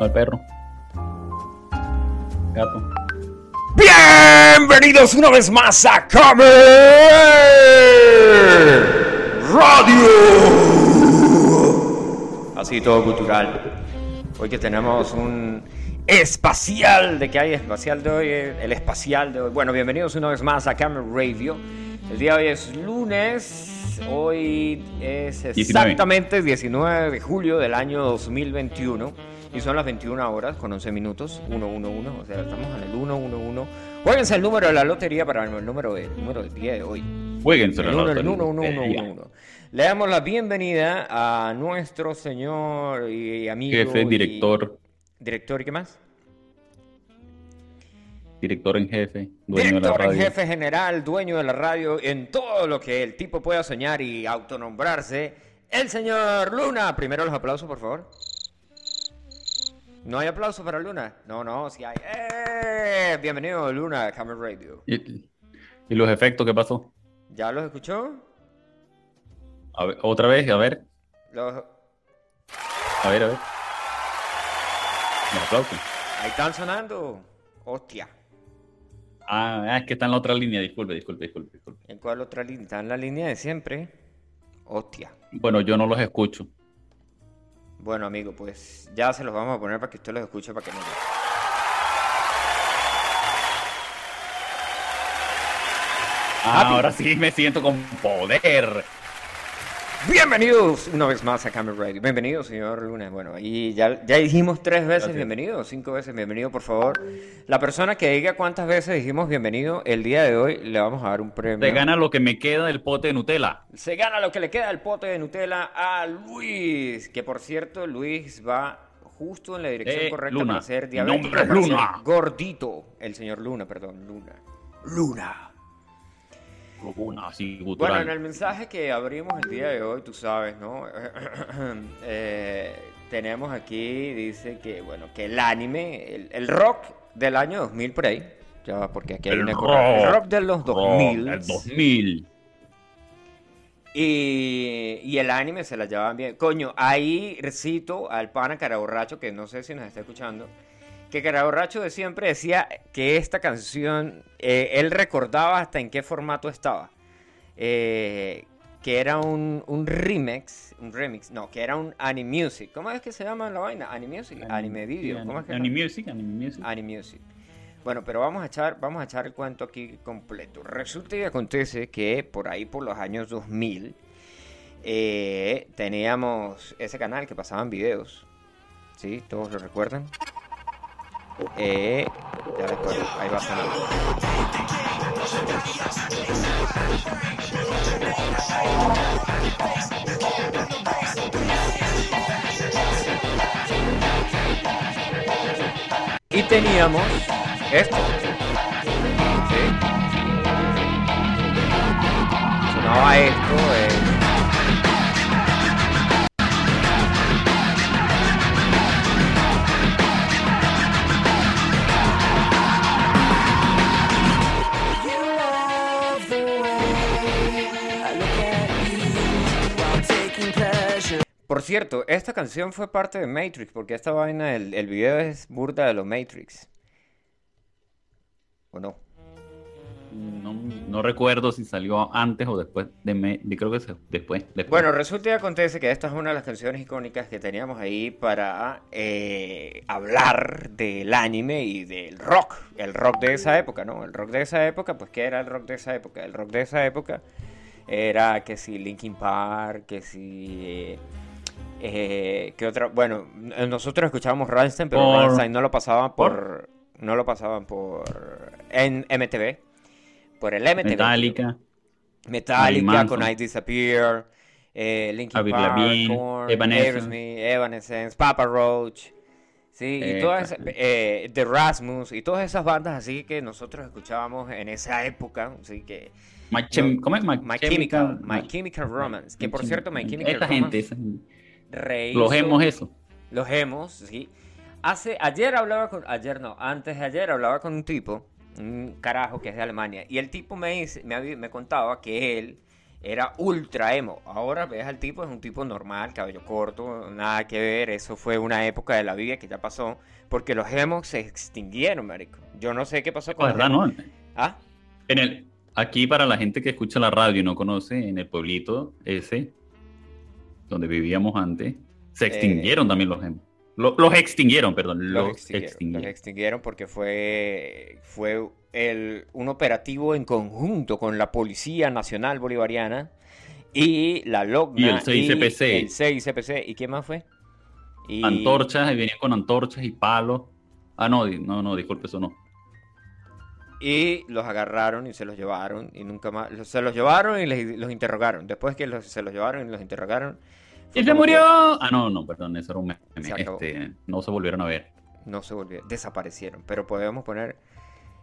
Al perro. Gato. Bienvenidos una vez más a Camer Radio. Así todo cultural. Hoy que tenemos un espacial de que hay espacial de hoy, el espacial de hoy. Bueno, bienvenidos una vez más a Camer Radio. El día de hoy es lunes. Hoy es exactamente 19 de julio del año 2021. Y son las 21 horas con 11 minutos, 111, o sea, estamos en el 111. Jueguense el número de la lotería para el número, de, número del día de hoy. Jueguense el, número, el 11111. Le damos la bienvenida a nuestro señor y amigo. Jefe, director. ¿Director y qué más? Director en jefe, dueño Director de la radio. en jefe general, dueño de la radio, en todo lo que el tipo pueda soñar y autonombrarse, el señor Luna. Primero los aplausos, por favor. ¿No hay aplausos para Luna? No, no, sí hay. ¡Eh! Bienvenido, Luna, Camera Radio. ¿Y, y los efectos qué pasó? ¿Ya los escuchó? A ver, otra vez, a ver, Los... a ver, a ver. Los aplausos. Ahí están sonando. Hostia. Ah, es que está en la otra línea, disculpe, disculpe, disculpe, disculpe. ¿En cuál otra línea? Está en la línea de siempre. Hostia. Bueno, yo no los escucho. Bueno, amigo, pues ya se los vamos a poner para que usted los escuche para que no. Ah, ahora sí me siento con poder. Bienvenidos una vez más a Camera Radio. Bienvenido, señor Luna. Bueno, y ya, ya dijimos tres veces Gracias. bienvenido, cinco veces bienvenido, por favor. La persona que diga cuántas veces dijimos bienvenido el día de hoy le vamos a dar un premio. Te gana lo que me queda del pote de Nutella. Se gana lo que le queda del pote de Nutella a Luis. Que por cierto, Luis va justo en la dirección Eh, correcta Luna. para ser diabético. nombre ser Luna. Gordito. El señor Luna, perdón, Luna. Luna. Así Bueno, gutural. en el mensaje que abrimos el día de hoy, tú sabes, ¿no? Eh, tenemos aquí, dice que, bueno, que el anime, el, el rock del año 2000 por ahí, ya porque aquí hay El una rock. correcta- el rock de los Rock, 2000 El 2000. y, y el anime se la llevaban bien. Coño, ahí recito al pana Caraborracho, que no sé si nos está escuchando, que Caraborracho de siempre decía que esta canción, eh, él recordaba hasta en qué formato estaba. Eh, que era un, un remix, un remix, no, que era un anime music. ¿Cómo es que se llama la vaina? Anime music, anime video. ¿Cómo es que? Music, Anime Music. Anime Music. Bueno, pero vamos a echar, vamos a echar el cuento aquí completo. Resulta y acontece que por ahí, por los años 2000, eh, teníamos ese canal que pasaban videos. ¿Sí? ¿Todos lo recuerdan? Eh, ya después, ahí va sonando. Y teníamos esto. Sonaba esto. eh. Por cierto, esta canción fue parte de Matrix, porque esta vaina, el, el video es burda de los Matrix. ¿O no? No, no recuerdo si salió antes o después de, me, de- creo que se- después, después. Bueno, resulta y acontece que esta es una de las canciones icónicas que teníamos ahí para eh, hablar del anime y del rock, el rock de esa época, ¿no? El rock de esa época, pues ¿qué era el rock de esa época? El rock de esa época era que si Linkin Park, que si... eh, eh, ¿qué otra? Bueno, nosotros escuchábamos Rammstein, pero Por- Rammstein no lo pasaban por... No lo pasaban por... En MTV. Por el MTV. Metallica, Metallica con. I Disappear, eh, Linkin Avril Park, Lavigne, Korn, Evanescence. Evanescence, Papa Roach, sí, y todas eh, The Rasmus y todas esas bandas así que nosotros escuchábamos en esa época, así que My Chem- ¿cómo es? My, My Chemical- Chemical, My Chemical Romance, que por cierto My Chemical Esta Romance gente, esa gente. Rehizo- Los hemos eso. los hemos, sí. Hace, ayer hablaba con, ayer no, antes de ayer hablaba con un tipo, un carajo que es de Alemania, y el tipo me dice, me contaba que él era ultra emo. Ahora ves al tipo, es un tipo normal, cabello corto, nada que ver. Eso fue una época de la vida que ya pasó. Porque los emos se extinguieron, marico. Yo no sé qué pasó con ¿Verdad, no? ¿Ah? En el, aquí, para la gente que escucha la radio y no conoce, en el pueblito ese, donde vivíamos antes, se Eh, extinguieron también los emos. Lo- los extinguieron, perdón. Los Los, extinguieron, extinguieron. los extinguieron porque fue, fue el, un operativo en conjunto con la Policía Nacional Bolivariana y la LOGNA Y el CICPC. y el CICPC. ¿Y quién más fue? Y, Antorchas, y venían con antorchas y palos. Ah, no, no, no, disculpe, eso no. Y los agarraron y se los llevaron y nunca más... Se los llevaron y les- los interrogaron. Después que los- se los llevaron y los interrogaron... ¡Y se que murió! Ah, no, no, perdón, eso era un meme. Este, no se volvieron a ver. No se volvieron, desaparecieron. Pero podemos poner...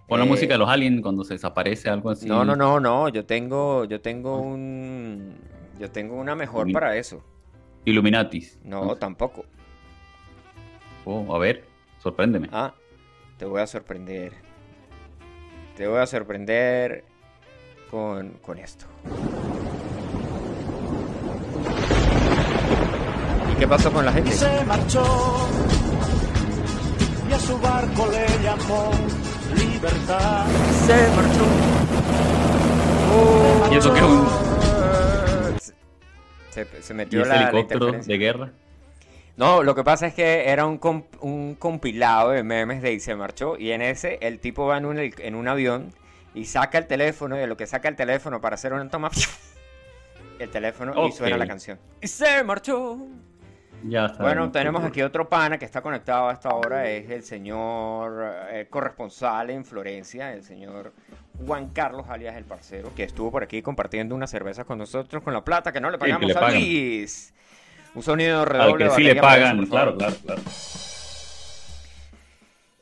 Con la eh, música de los aliens cuando se desaparece algo así. No, no, no, no. Yo tengo, yo tengo un, yo tengo una mejor Illumin- para eso. Illuminatis. No, Entonces, tampoco. oh, a ver, sorpréndeme. Ah, te voy a sorprender. Te voy a sorprender con, con esto. ¿Y qué pasó con la y gente? se marchó y a su barco le llamó libertad. Se marchó. ¿Y eso qué Se, se ¿Y metió ese la, helicóptero de guerra? No, lo que pasa es que era un, comp- un compilado de memes de Y se marchó. Y en ese, el tipo va en un, heli- en un avión y saca el teléfono. Y de lo que saca el teléfono para hacer una toma, el teléfono y suena la canción. Y se marchó. Ya está. Bueno, tenemos aquí otro pana que está conectado a esta hora. Es el señor eh, corresponsal en Florencia, el señor Juan Carlos alias el parcero, que estuvo por aquí compartiendo una cerveza con nosotros con la plata que no le Sí, pagamos le a. Luis. Un sonido Al redoble. que de sí le pagan, eso, claro, claro, claro.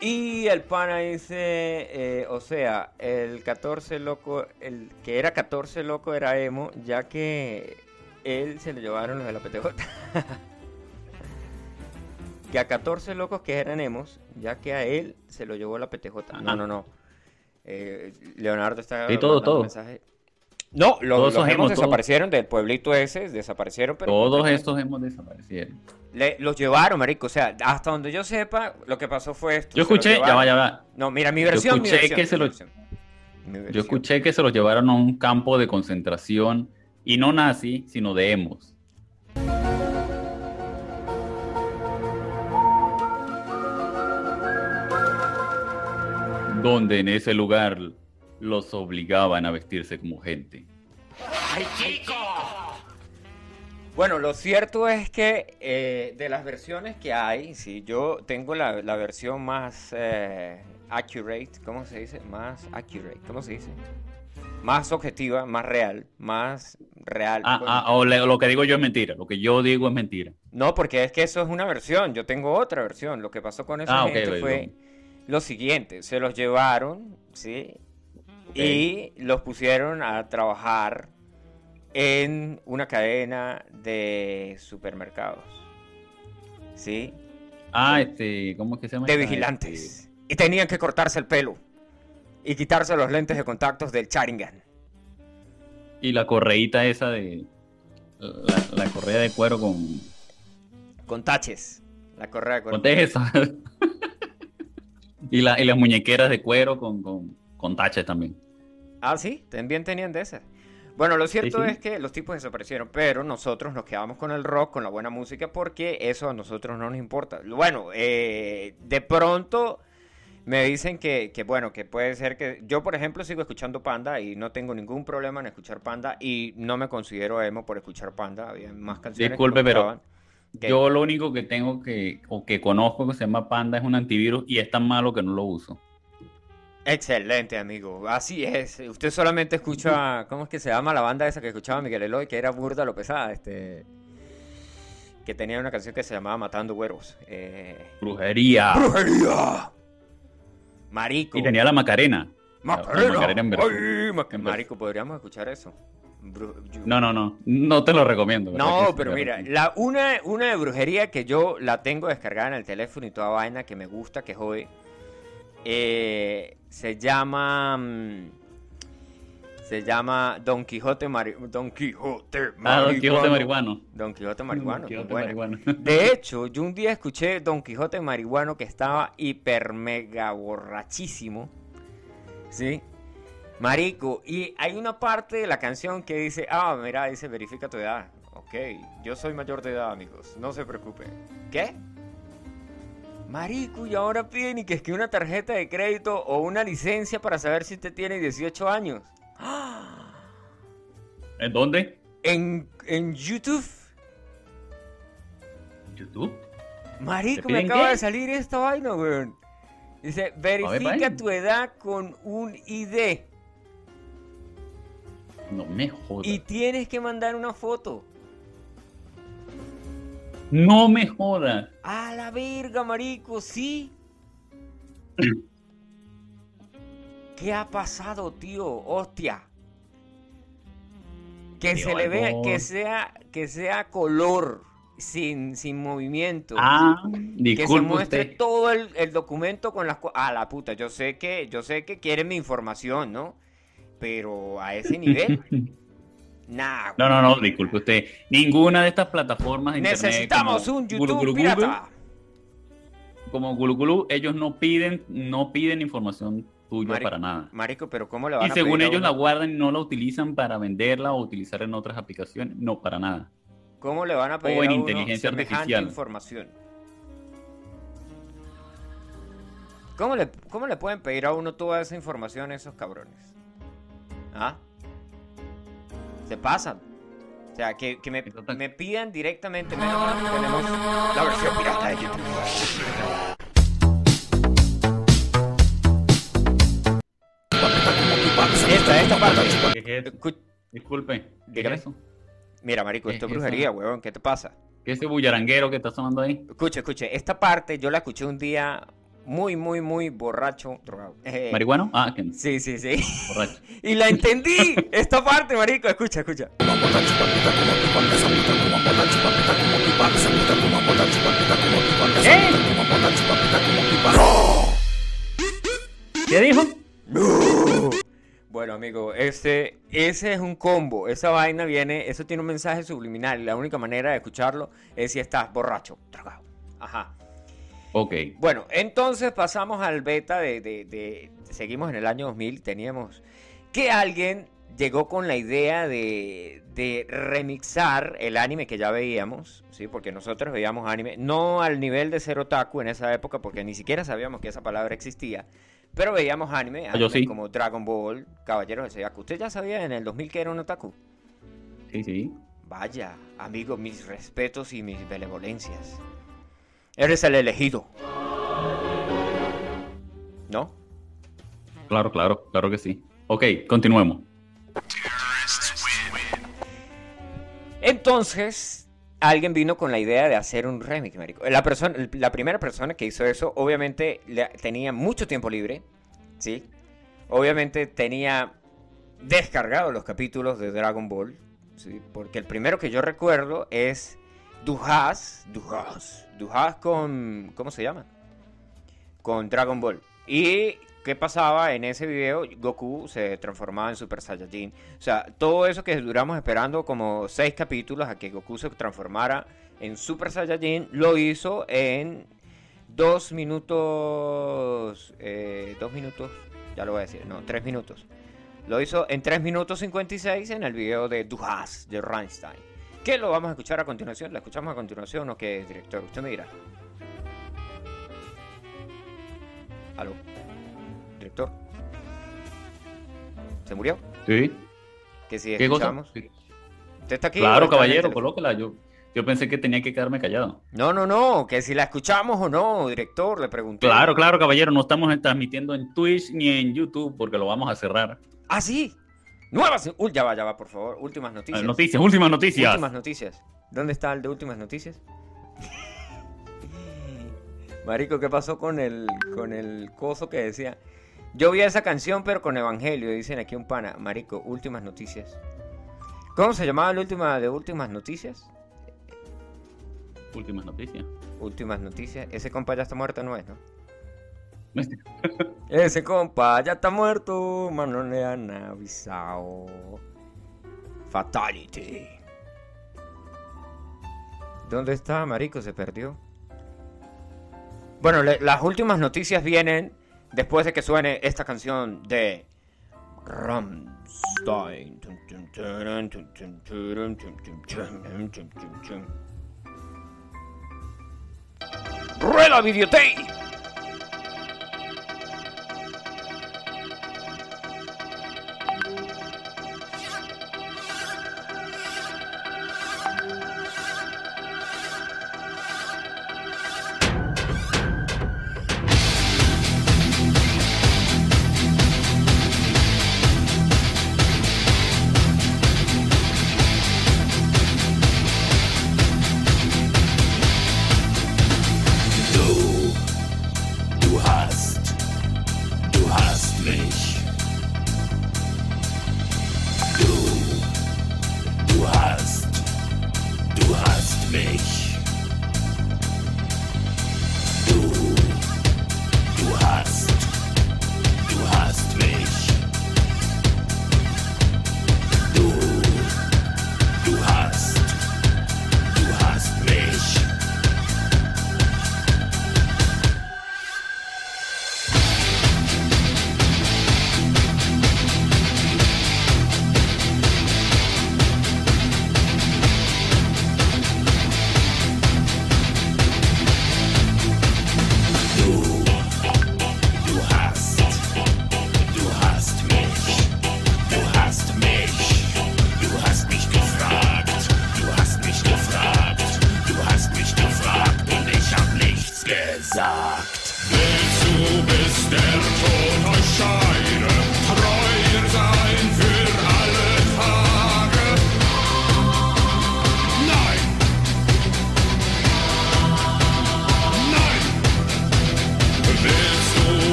Y el pana dice, eh, o sea, el 14 loco, el que era 14 loco era emo, ya que él se lo llevaron los de la PTJ. que a 14 locos que eran emos, ya que a él se lo llevó la PTJ. No, Ajá. no, no. Eh, Leonardo está Sí, todo, todo. mensaje. No, los, Todos los esos emos emos, todos. desaparecieron del pueblito ese, desaparecieron, pero Todos estos hemos desaparecido. Le- los llevaron, marico. O sea, hasta donde yo sepa, lo que pasó fue esto. Yo los escuché, ya va, ya va. No, mira, mi versión. mi escuché versión, que se lo- versión. Mi Yo escuché que se los llevaron a un campo de concentración y no nazi, sino de emos. Donde en ese lugar los obligaban a vestirse como gente. Bueno, lo cierto es que eh, de las versiones que hay, si yo tengo la, la versión más eh, accurate, ¿cómo se dice? Más accurate, ¿cómo se dice? Más objetiva, más real, más real. Ah, Pues, ah, o le- lo que digo yo es mentira. Lo que yo digo es mentira. No, porque es que eso es una versión. Yo tengo otra versión. Lo que pasó con esa Ah, gente fue lo siguiente. Se los llevaron, ¿sí? Y los pusieron a trabajar en una cadena de supermercados. ¿Sí? Ah, este, ¿cómo es que se llama? De vigilantes. Este, Y tenían que cortarse el pelo. Y quitarse los lentes de contactos del Charingan. y la correíta esa de. La, la correa de cuero con. Con taches. La correa con Ponte esa. y, la, y las muñequeras de cuero con, con, con taches también. Ah, sí, también tenían de esas. Bueno, lo cierto sí. es que los tipos desaparecieron, pero nosotros nos quedamos con el rock, con la buena música, porque eso a nosotros no nos importa. Bueno, eh, de pronto me dicen que, que, bueno, que puede ser que... Yo, por ejemplo, sigo escuchando Panda y no tengo ningún problema en escuchar Panda y no me considero emo por escuchar Panda. Había más canciones Disculpe, que pero que- Yo lo único que tengo que, o que conozco que se llama Panda es un antivirus y es tan malo que no lo uso. Excelente, amigo. Así es. Usted solamente escucha, ¿cómo es que se llama la banda esa que escuchaba Miguel Eloy, que era burda lo pesada, este, que tenía una canción que se llamaba Matando Güeros. Eh... Brujería. ¡Brujería! Marico. Y tenía la Macarena. Macarena. La Macarena en. Ay, ma- en Marico, podríamos escuchar eso. Bru- yo- No, no, no. No te lo recomiendo. ¿verdad que No, pero mira, la, una, una de brujería que yo la tengo descargada en el teléfono y toda vaina que me gusta, que jode, eh, se llama... mm, Se llama Don Quijote Mari... Don Quijote Ah, Don Quijote Marihuano. Don Quijote Marihuano. Don Quijote marihuano. De hecho, yo un día escuché Don Quijote Marihuano que estaba hiper mega borrachísimo. ¿Sí? Marico, y hay una parte de la canción que dice, ah, mira, dice, verifica tu edad. Ok, yo soy mayor de edad, amigos, no se preocupen. ¿Qué? Marico, y ahora piden y que es que una tarjeta de crédito o una licencia para saber si usted tiene 18 años. ¿En dónde? En, en YouTube. YouTube. Marico, ¿Te me acaba qué? de salir esta vaina, weón. Dice, verifica tu edad con un ID No me jodas. y tienes que mandar una foto. No me jodas. A la verga, marico, sí. ¿Qué ha pasado, tío? Hostia. Que Tío, se le vea, que sea, que sea color, sin, sin movimiento. Ah, que se muestre usted. todo el, el documento con las cosas. Ah, la puta, yo sé que, yo sé que quieren mi información, ¿no? Pero a ese nivel, nah. No, no, no, disculpe usted. Ninguna de estas plataformas de internet Necesitamos como un YouTube Gulu Gulu, pirata. Como Gulu Gulu, ellos no piden, no piden información tuya para nada. Marico, pero ¿cómo le van Y a según pedir a ellos la guardan y no la utilizan para venderla o utilizar en otras aplicaciones. No, para nada. ¿Cómo le van a pedir O en a uno inteligencia artificial. información? ¿Cómo le, ¿Cómo le pueden pedir a uno toda esa información a esos cabrones? ¿Ah? Se pasan. O sea, que, que me, me pidan directamente. Menos mal que tenemos la versión pirata de YouTube. Esta, esta parte. Disculpe. ¿Qué Dígame. es eso? Mira, marico, ¿Qué esto es brujería, huevón. ¿Qué te pasa? ¿Qué es ese bullaranguero que está sonando ahí? Escuche, escuche. Esta parte yo la escuché un día muy, muy, muy borracho, drogado. Eh, ¿Marihuano? Ah, que Sí, sí, sí. borracho. Y la entendí. Esta parte, marico. Escucha, escucha. ¿Qué dijo? Bueno, amigo, ese, ese es un combo. Esa vaina viene, eso tiene un mensaje subliminal. Y la única manera de escucharlo es si estás borracho, drogado. Ajá. Ok. Bueno, entonces pasamos al beta de, de- de- Seguimos en el año 2000. Teníamos que alguien llegó con la idea de, de remixar el anime que ya veíamos, ¿sí? Porque nosotros veíamos anime, no al nivel de ser otaku en esa época, porque ni siquiera sabíamos que esa palabra existía. Pero veíamos anime, Ah, yo anime sí. como Dragon Ball, Caballeros del Zodiaco. ¿Usted ya sabía en el 2000 que era un otaku? Sí, sí. Vaya, amigo, mis respetos y mis benevolencias. Eres el elegido. ¿No? Claro, claro, claro que sí. Ok, continuemos. Entonces, alguien vino con la idea de hacer un remix, marico. La, persona, la primera persona que hizo eso, obviamente, tenía mucho tiempo libre, ¿sí? Obviamente tenía descargado los capítulos de Dragon Ball, ¿sí? Porque el primero que yo recuerdo es Duhas, Duhas, Duhas con... ¿Cómo se llama? Con Dragon Ball. Y ¿qué pasaba en ese video? Goku se transformaba en Super Saiyajin. O sea, todo eso que duramos esperando como seis capítulos a que Goku se transformara en Super Saiyajin, lo hizo en dos minutos... eh, dos minutos, ya lo voy a decir, no, tres minutos. Lo hizo en 3 minutos 56 en el video de Duhas de Reinstein. ¿Qué lo vamos a escuchar a continuación? ¿La escuchamos a continuación o qué, director? Usted me dirá. ¿Aló? ¿Director? ¿Se murió? Sí. Que si ¿Qué cosa? escuchamos. Sí. ¿Usted está aquí? Claro, caballero, colóquela. Yo, yo pensé que tenía que quedarme callado. No, no, no, que si la escuchamos o no, director, le pregunté. Claro, claro, caballero. No estamos transmitiendo en Twitch ni en YouTube porque lo vamos a cerrar. Ah, sí. Nuevas. Ya va, ya va, por favor. Últimas noticias. Noticias, últimas noticias. Últimas noticias. ¿Dónde está el de últimas noticias? Marico, ¿qué pasó con el con el coso que decía? Yo vi esa canción, pero con Evangelio, dicen aquí un pana. Marico, últimas noticias. ¿Cómo se llamaba la última de últimas noticias? Últimas noticias. Últimas noticias. Ese compa ya está muerto, no es, ¿no? Ese compa ya está muerto, mano le han avisado. Fatality. ¿Dónde está, marico? Se perdió. Bueno, las últimas noticias vienen después de que suene esta canción de Rammstein. Tum, tum,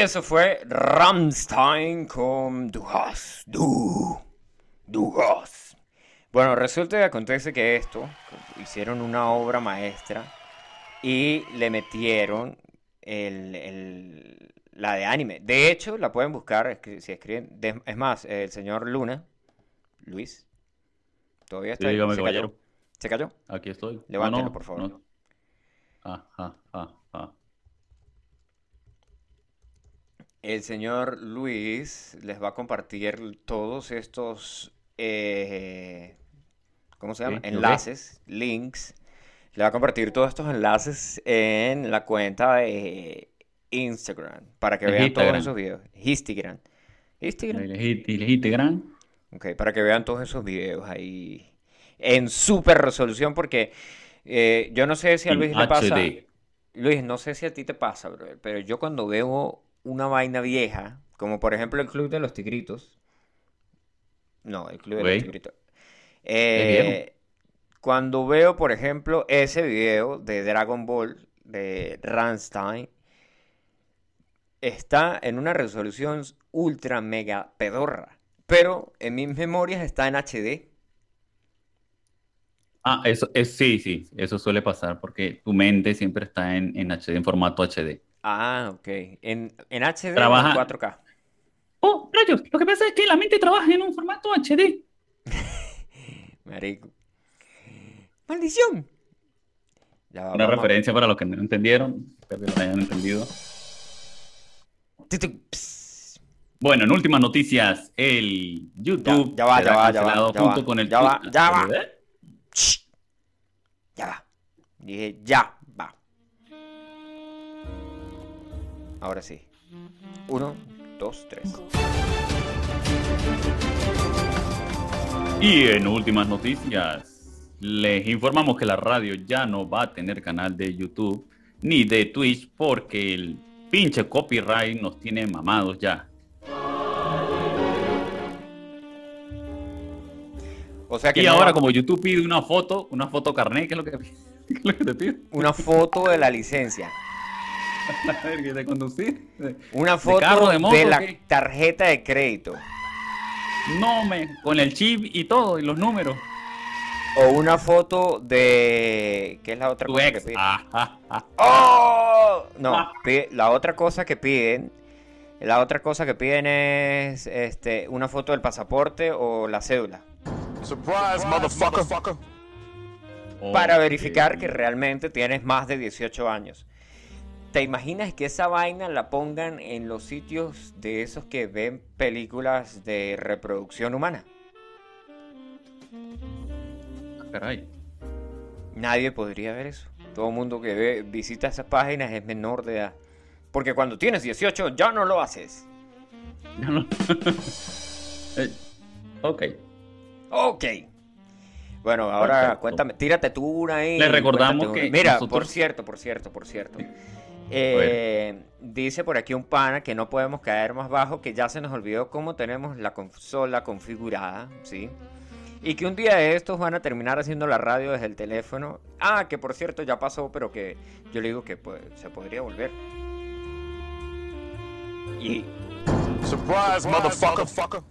eso fue Rammstein con Du hast, du, du hast. Bueno, resulta y acontece que esto, hicieron una obra maestra y le metieron el, el- la de anime. De hecho, la pueden buscar si escriben. es más, el señor Luna, Luis, todavía está Sí, dígame, ¿Se cayó? ¿Se cayó? Aquí estoy. Levántelo, Ah, no, por favor. no. Ah, ah, ah, ah. El señor Luis les va a compartir todos estos eh, ¿cómo se llama? Enlaces, links. Le va a compartir todos estos enlaces en la cuenta de Instagram para que vean todos Instagram. esos videos. Instagram. Instagram. Gran. Ok, para que vean todos esos videos ahí en super resolución porque eh, yo no sé si a Luis le pasa... HD. Luis, no sé si a ti te pasa, brother, pero yo cuando veo una vaina vieja, como por ejemplo el Club de los Tigritos, no, el Club de los Tigritos, eh, cuando veo, por ejemplo, ese video de Dragon Ball de Rammstein, está en una resolución ultra mega pedorra, pero en mis memorias está en HD. Ah, eso es, sí, sí, eso suele pasar porque tu mente siempre está en, en HD, en formato HD. Ah, ok. En, en HD o en Trabaja- 4K. Oh, rayos, lo que pasa es que la mente trabaja en un formato HD. Marico. ¡Maldición! Ya Una vamos referencia para los que no entendieron, espero que lo hayan entendido. Bueno, en últimas noticias, el YouTube Ya- ya va, ya va, ya va, ya junto va, con el ya va, ya va. Ya va. Dije, ya Ahora sí. Uno, dos, tres. Y en últimas noticias, les informamos que la radio ya no va a tener canal de YouTube ni de Twitch porque el pinche copyright nos tiene mamados ya. O sea que Y no ahora va- como YouTube pide una foto, una foto carnet, ¿qué es lo que, qué es lo que te pide? una foto de la licencia. A ver, que de conducir. Una foto carro, de la qué? tarjeta de crédito. No me, con el chip y todo, y los números. O una foto de... ¿Qué es la otra Tu cosa que piden? Ah, ah, ah. ¡Oh! No, Ah. la otra cosa que piden, la otra cosa que piden es este, una foto del pasaporte o la cédula Surprise, motherfucker. para verificar que realmente tienes más de 18 años. ¿Te imaginas que esa vaina la pongan en los sitios de esos que ven películas de reproducción humana? Caray. Nadie podría ver eso. Todo el mundo que ve, visita esas páginas es menor de edad. Porque cuando tienes 18 ya no lo haces. Ya no- Eh, ok. Ok. Bueno, ahora Perfecto. cuéntame, tírate tú una ahí. Les recordamos que. Mira, nosotros- por cierto, por cierto, por cierto. Eh, dice por aquí un pana que no podemos caer más bajo, que ya se nos olvidó cómo tenemos la consola configurada, ¿sí? Y que un día de estos van a terminar haciendo la radio desde el teléfono. Ah, que por cierto ya pasó, pero que yo le digo que pues, se podría volver. Y Surprise, motherfucker.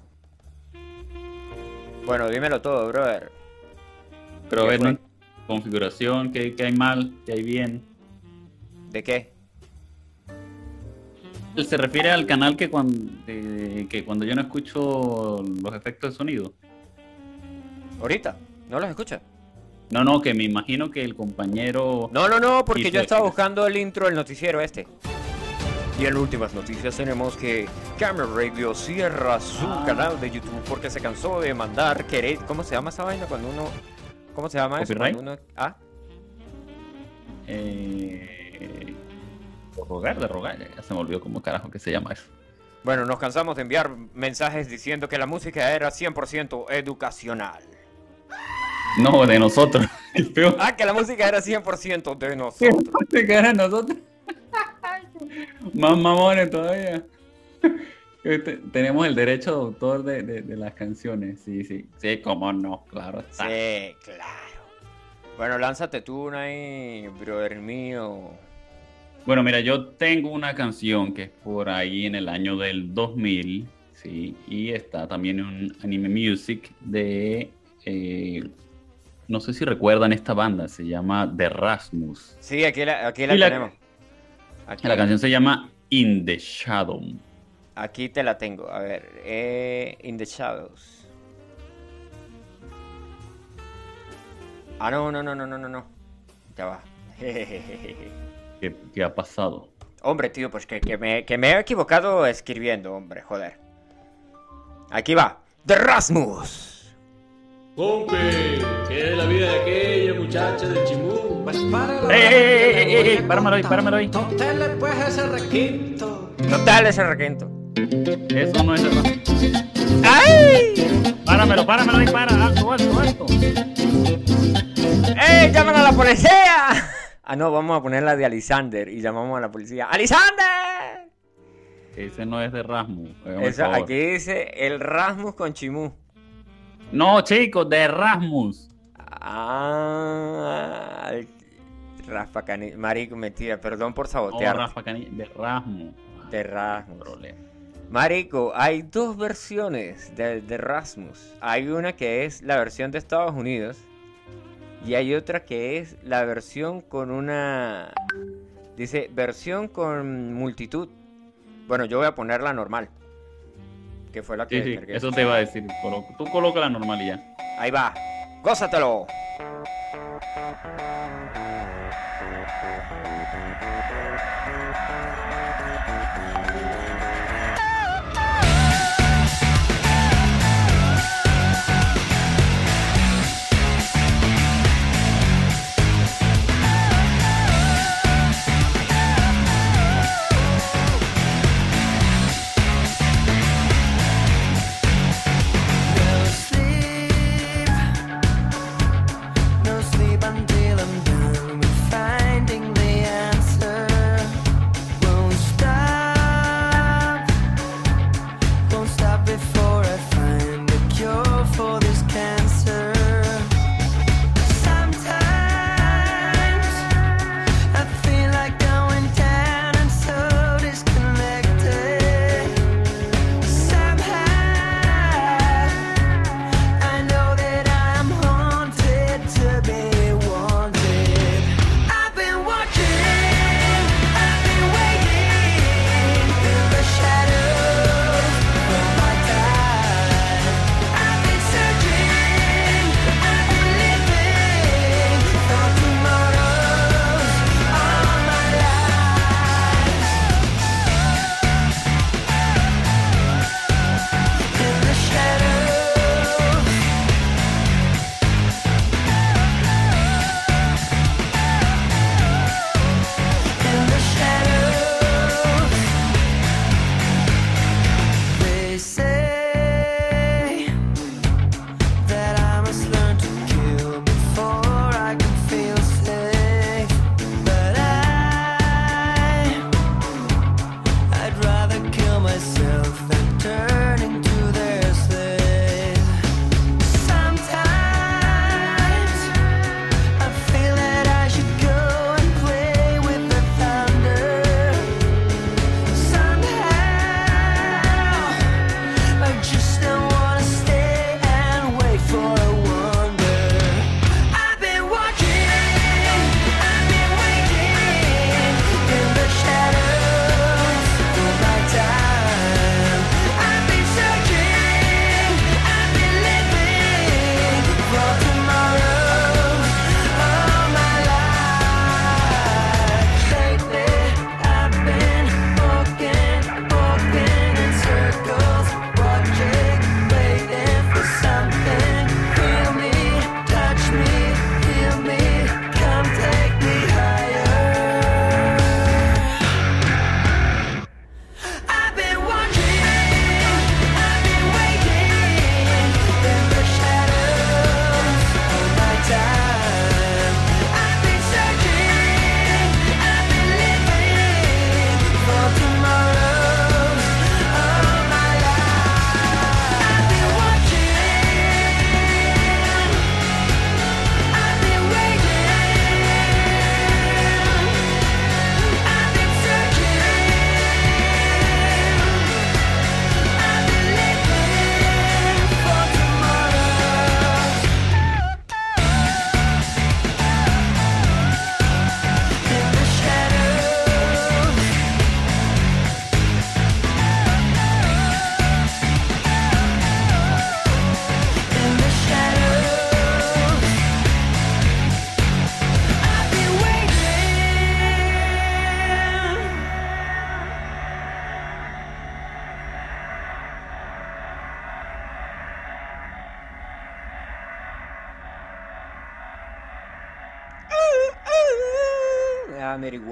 bueno, dímelo todo, brother. Pero a ¿Qué ver, fue? ¿no? configuración, ¿qué, qué hay mal? ¿Qué hay bien? ¿De qué? Se refiere al canal que cuando, que cuando yo no escucho los efectos de sonido. Ahorita, ¿no los escuchas? No, no, que me imagino que el compañero... No, no, no, porque yo estaba buscando el intro del noticiero este. Y en últimas noticias tenemos que Camera Radio cierra su Ah. canal de YouTube porque se cansó de mandar querer. ¿Cómo se llama esa vaina cuando uno. ¿Cómo se llama eso? Cuando uno- Ah, Eh, de rogar, de rogar, ya, se me olvidó cómo carajo que se llama eso. bueno, nos cansamos de enviar mensajes diciendo que la música era 100% educacional. No, de nosotros. Ah, que la música era 100% de nosotros. ¿Qué cara nosotros? Más mamones todavía. Este, Tenemos el derecho de autor de, de- de las canciones. Sí, sí. Sí, cómo no, claro. está. Sí, claro. Bueno, lánzate tú una ahí, brother mío. Bueno, mira, yo tengo una canción que es por ahí en el año del 2000, sí, y está también en un anime music de, eh, no sé si recuerdan esta banda, se llama The Rasmus. Sí, aquí la, aquí la tenemos. Aquí, La canción se llama In the Shadow. aquí te la tengo. A ver, eh, In the Shadows. Ah, no, no, no, no, no, no, no. Ya va. ¿Qué, qué ha pasado? hombre, tío, pues que, que me, que me he equivocado escribiendo, hombre, joder. Aquí va. The Rasmus. Compe, ¿qué es la vida de aquella muchacha del chimú? Pues para la ¡Ey, ey, ey, ey, ey, páramelo ahí, páramelo ahí! Totele pues ese requinto. Total ese requento. Eso no es Rasmus. ¡Ay! Páramelo, páramelo ahí, para. Alto, alto, alto. ¡Ey! ¡Llaman a la policía! Ah, no, vamos a poner la de Alisander y llamamos a la policía. ¡Alisander! Ese no es de Rasmus. Eso, favor. aquí dice el Rasmus con Chimú. No, chicos, de Rasmus. Ah, el Rafa Cani... Marico, mentira, perdón por No, sabotear. Rafa Canilla, de Rasmus. de Rasmus. Problema. Marico, hay dos versiones de, de Rasmus. Hay una que es la versión de Estados Unidos. Y hay otra que es la versión con una... Dice, versión con multitud. Bueno, yo voy a poner la normal. Que fue la que Sí, eso te iba a decir. Tú coloca la normalidad. Ahí va. Gózatelo.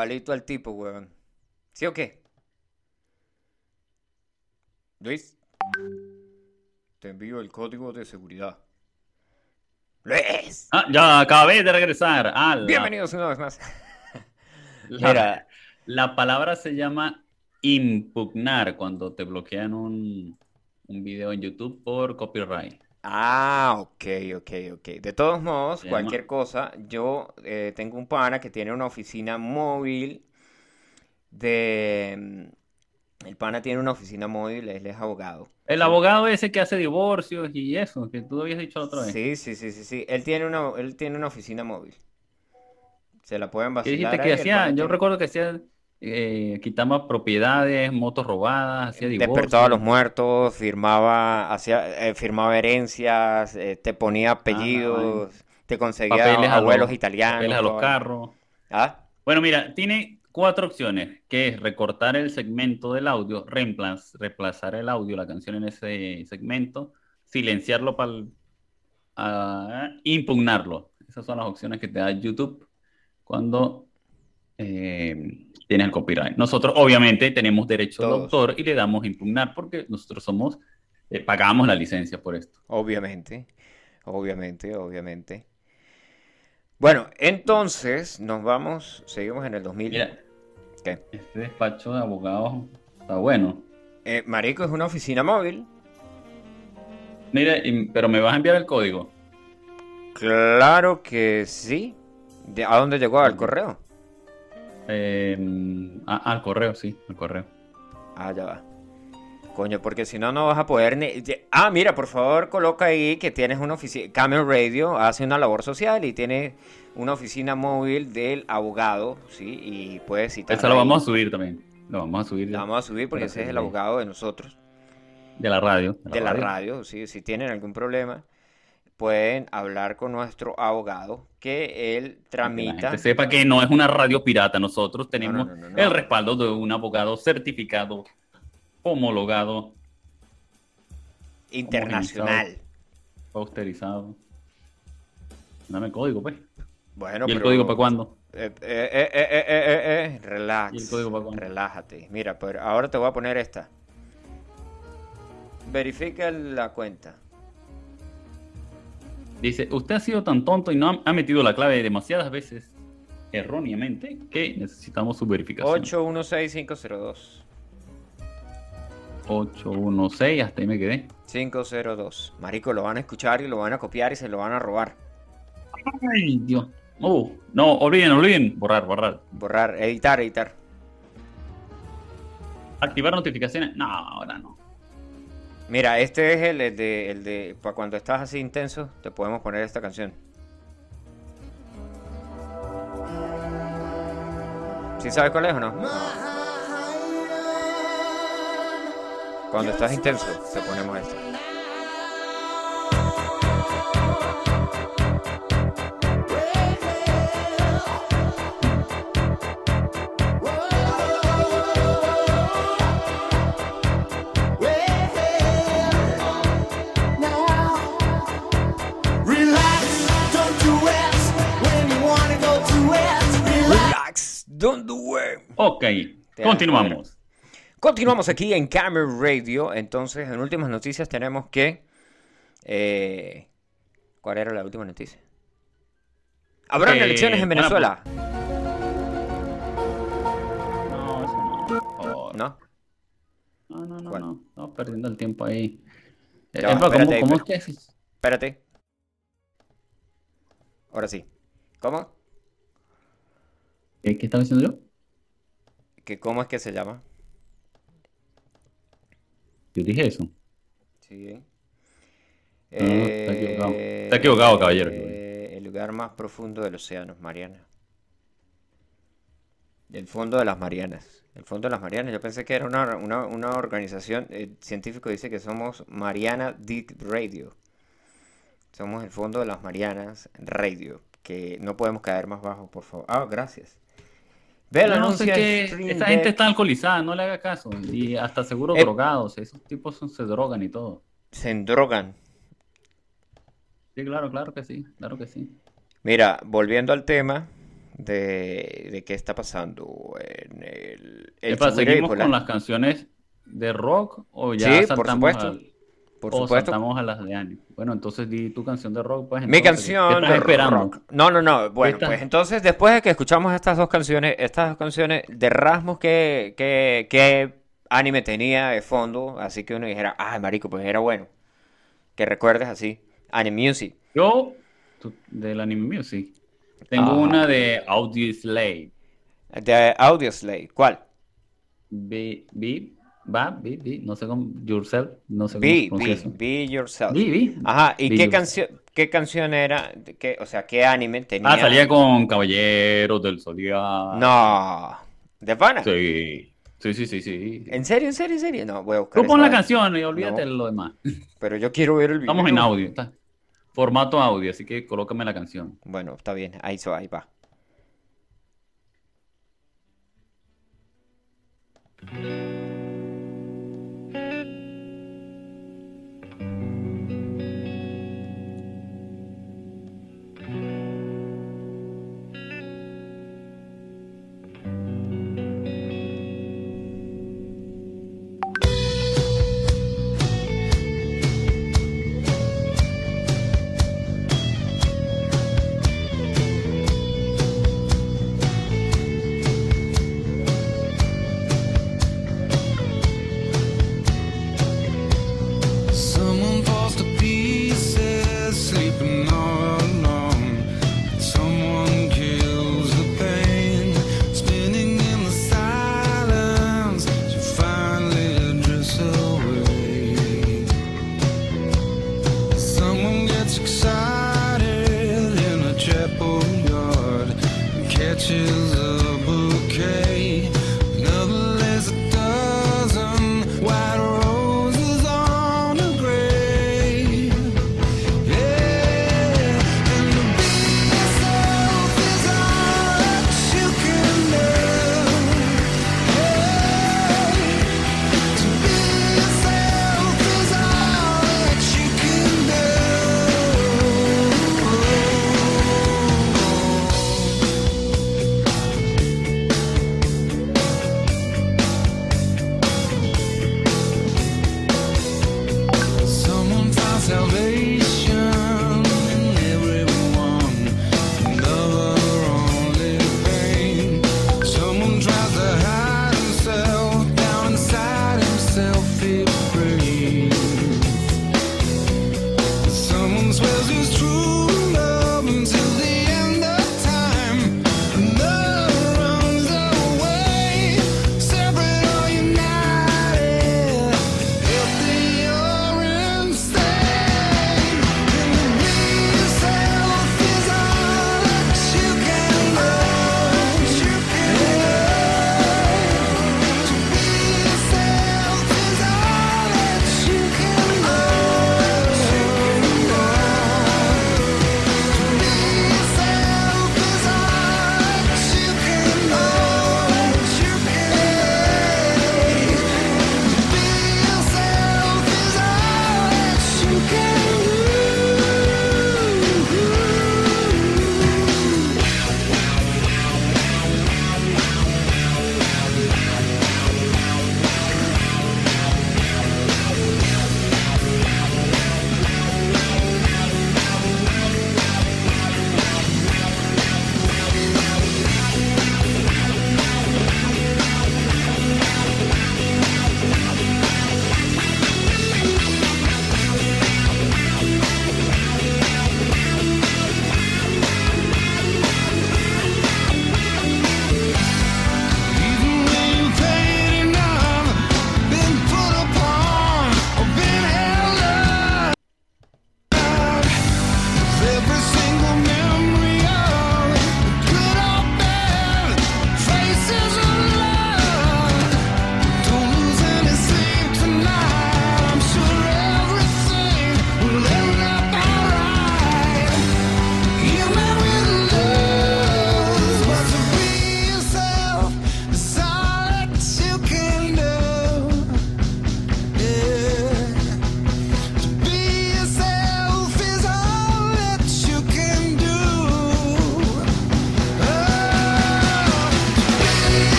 Igualito al tipo, weón. ¿Sí o qué? Luis, te envío el código de seguridad. Luis, Ah, ya acabé de regresar. Ah, la- bienvenidos una vez más. La, Mira. la palabra se llama impugnar cuando te bloquean un, un video en YouTube por copyright. Ah, ok, ok, ok. De todos modos, cualquier cosa, yo eh, tengo un pana que tiene una oficina móvil de... mm, El pana tiene una oficina móvil, él es abogado. El abogado ese que hace divorcios y eso, que tú habías dicho otra vez. Sí, sí, sí, sí, sí. Él tiene una, él tiene una oficina móvil. Se la pueden ¿Qué vacilar dijiste que hacía? Yo tiene- recuerdo que hacía, eh, quitaba propiedades, motos robadas, hacía Despertaba a los divorcios. muertos, firmaba, hacía, eh, firmaba herencias, eh, te ponía apellidos, te conseguía Papeles a abuelos los- italianos. papeles a los todo. carros. ¿Ah? Bueno, mira, tiene cuatro opciones, que es recortar el segmento del audio, reemplaz- reemplazar el audio, la canción en ese segmento, silenciarlo para impugnarlo. Esas son las opciones que te da YouTube cuando eh, tienes el copyright. Nosotros obviamente tenemos derecho de Todos. autor y le damos impugnar porque nosotros somos, eh, pagamos la licencia por esto. Obviamente, obviamente, obviamente. Bueno, entonces nos vamos, seguimos en el 2000. Mira, ¿Qué? este despacho de abogados está bueno. Eh, Marico es una oficina móvil. Mira, pero me vas a enviar el código. Claro que sí. ¿De- ¿A dónde llegó? ¿Al correo? Eh, al correo, sí, al correo. Ah, ya va. Coño, porque si no, no vas a poder ni... Ah, mira, por favor, coloca ahí que tienes una oficina... Camel Radio hace una labor social y tiene una oficina móvil del abogado, ¿sí? Y puedes citar Eso lo vamos a subir también. Lo vamos a subir La vamos a subir porque ese es el abogado de nosotros. de la radio. de la radio, ¿sí? si tienen algún problema, pueden hablar con nuestro abogado que él que la tramita. gente sepa que no es una radio pirata. Nosotros tenemos no, no, no. el respaldo de un abogado certificado, homologado, internacional. posterizado. Dame el código, pues. Bueno, ¿Y el pero- código para cuándo? Eh, eh, eh, eh, eh, eh, eh, relax. ¿Y el código para cuándo? Relájate. Mira, pero ahora te voy a poner esta. Verifica la cuenta. Dice, usted ha sido tan tonto y no ha, metido la clave demasiadas veces erróneamente que necesitamos su verificación. 816502. 816, hasta ahí me quedé. 502. Marico, lo van a escuchar y lo van a copiar y se lo van a robar. Ay, Dios. Oh, no, olviden, olviden. Borrar, borrar. Borrar, editar, editar. Activar notificaciones. No, ahora no. Mira, este es el, de, el de para cuando estás así intenso, te podemos poner esta canción. ¿Sí sabes cuál es o no? Cuando estás intenso, te ponemos esta. Don't do it. Ok, Te continuamos. Continuamos aquí en Camera Radio. Entonces, en últimas noticias tenemos que. eh, ¿Cuál era la última noticia? ¿Habrán Eh, elecciones en Venezuela? No, eso no. por favor. ¿No? No, no, no, ¿Cuál? no. Estamos perdiendo el tiempo ahí. Eh, Epa, ¿cómo, espérate, cómo espérate. Espérate. Ahora sí. ¿Cómo? ¿Qué, qué estaba diciendo yo? ¿Que ¿Cómo es que se llama? Yo dije eso. Sí. No, no, está equivocado. Está equivocado, caballero. eh, el lugar más profundo del océano, Mariana. El fondo de las Marianas. El fondo de las Marianas. Yo pensé que era una, una, una organización. El científico dice que somos Mariana Deep Radio. Somos el fondo de las Marianas Radio. Que no podemos caer más bajo, por favor. Ah, gracias. Ve el Yo no sé en Stream Esa gente está alcoholizada, no le haga caso. Y hasta seguro Eh. drogados. Esos tipos son- se drogan y todo. Se endrogan. Sí, claro, claro que sí. Claro que sí. Mira, volviendo al tema de, de qué está pasando en el, el Epa, ¿Seguimos con las canciones de rock o ya Sí, por supuesto. al- Por o supuesto. saltamos a las de anime? Bueno, entonces di tu canción de rock, pues. Mi entonces, ¿qué canción estás de esperando? rock. No, no, no. Bueno, estás- pues entonces después de que escuchamos estas dos canciones, estas dos canciones de Rasmus que, que, que anime tenía de fondo, así que uno dijera, ay, marico, pues era bueno. Que recuerdes así. Anime Music. Yo, tu- del anime music, tengo Ah. una de Audio Slave. De Audioslave. ¿Cuál? Be, be, va, be, be, no sé cómo, yourself, no sé cómo Be, pronuncia be, eso. be yourself. Be. Ajá, ¿y qué canción, qué canción era? ¿De qué- o sea, ¿qué anime tenía? Ah, salía con Caballeros del Zodiaco. No. ¿De pana? Sí, sí, sí, sí, sí. ¿En serio, en serio, en serio? No, voy a buscar Tú pon la canción y olvídate No. de lo demás. Pero yo quiero ver el video. Estamos en audio, está. Formato audio, así que colócame la canción. Bueno, está bien, ahí, so- ahí va.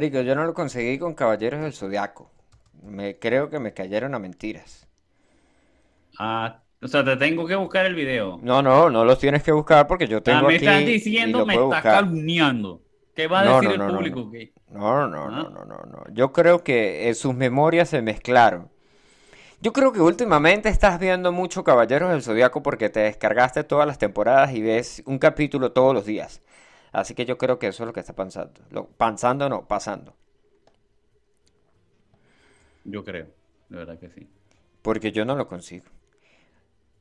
Marico, yo no lo conseguí con Caballeros del Zodiaco. Me, creo que me cayeron a mentiras. Ah, o sea, te tengo que buscar el video. No, no, no los tienes que buscar porque yo Ah, tengo me aquí estás diciendo, me estás calumniando. ¿Qué va a No, decir no, el no, público? no. que- No, no, no, ¿Ah? no, no, no. Yo creo que eh, sus memorias se mezclaron. Yo creo que últimamente estás viendo mucho Caballeros del Zodiaco porque te descargaste todas las temporadas y ves un capítulo todos los días. Así que yo creo que eso es lo que está pensando. Lo, pensando no, pasando. Yo creo, de verdad que sí. Porque yo no lo consigo.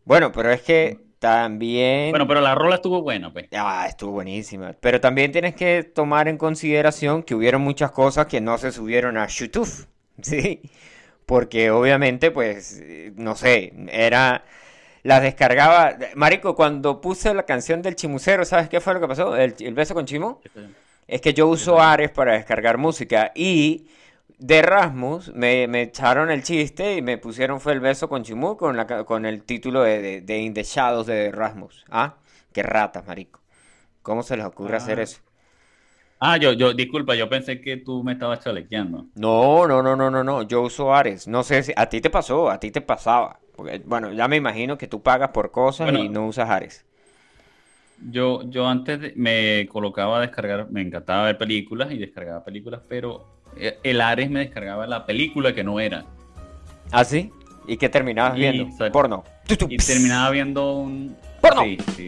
Bueno, pero es que también... Bueno, pero la rola estuvo buena, pues. Ah, estuvo buenísima. Pero también tienes que tomar en consideración que hubieron muchas cosas que no se subieron a YouTube. ¿Sí? Porque obviamente, pues, no sé, era... Las descargaba... Marico, cuando puse la canción del chimucero, ¿sabes qué fue lo que pasó? El, el beso con Chimo. Es que yo uso Ares para descargar música y de Rasmus me, me echaron el chiste y me pusieron fue el beso con Chimú con, la, con el título de, de, de In the Shadows de Rasmus. Ah, qué ratas, marico. ¿Cómo se les ocurre hacer Ah. eso? Ah, yo, yo, disculpa, yo pensé que tú me estabas chalequeando. No, no, no, no, no, no. Yo uso Ares. No sé si a ti te pasó, a ti te pasaba. Porque, bueno, ya me imagino que tú pagas por cosas Bueno. y no usas Ares. Yo, yo antes me colocaba a descargar, me encantaba ver películas y descargaba películas, pero eh, el Ares me descargaba la película que no era. ¿Ah, sí? ¿Y qué terminabas Y, viendo? exacto. Porno. Y terminaba viendo un... ¡Porno! Sí, sí,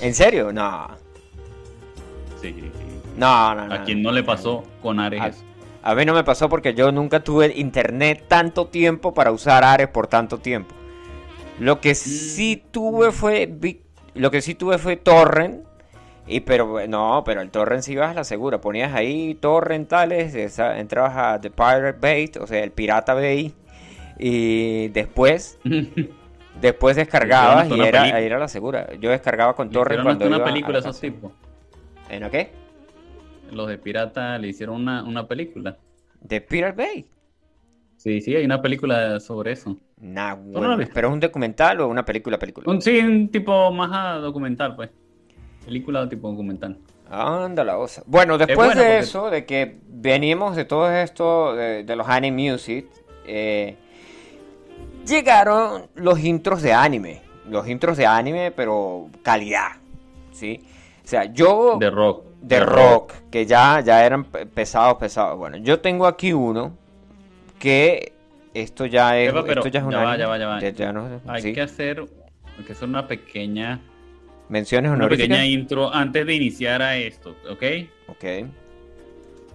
¿En serio? No. Sí, sí. No, no, no. A quien no le pasó con Ares A-. A mí no me pasó porque yo nunca tuve internet tanto tiempo para usar Ares por tanto tiempo. Lo que sí tuve fue lo que sí tuve fue torrent y pero no, pero el torrent sí ibas a la segura, ponías ahí torrent tales, esa- entrabas a The Pirate Bay, o sea, el Pirata Bay y después después descargabas y era, era la segura. Yo descargaba con torrent cuando una iba a película la esos tipos. ¿En qué? Los de Pirata le hicieron una, una película. The Pirate Bay. Sí, sí, hay una película sobre eso. Nah, no bueno, pero es un documental o una película, película. Un, sí, un tipo más documental, pues. Película tipo documental. Anda la osa. Bueno, después de porque- eso, de que venimos de todo esto, de, de los anime music, eh, llegaron los intros de anime. Los intros de anime, pero calidad. ¿Sí? O sea, yo... De rock. de rock, que ya, ya eran pe- pesados, pesados. Bueno, yo tengo aquí uno que esto ya es, pero esto ya es un ya va, ya va, ya va. Ya- ya no- Hay sí. que hacer, hay que hacer una pequeña, Menciones una pequeña intro antes de iniciar a esto, ¿ok? Ok.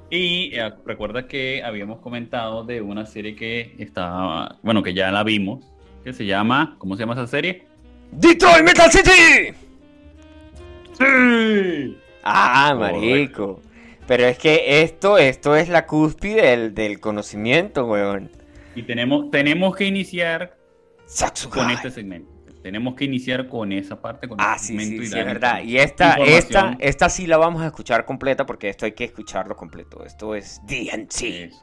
Y eh, recuerda que habíamos comentado de una serie que estaba, bueno, que ya la vimos, que se llama, ¿cómo se llama esa serie? ¡Detroit Metal City! Sí. Ah, marico. Pero es que esto, esto es la cúspide del, del conocimiento, weón. Y tenemos, tenemos que iniciar con este segmento. Tenemos que iniciar con esa parte, con Ah, este sí, segmento sí, y sí, es verdad. Y esta, esta, esta sí la vamos a escuchar completa porque esto hay que escucharlo completo. Esto es. Eso.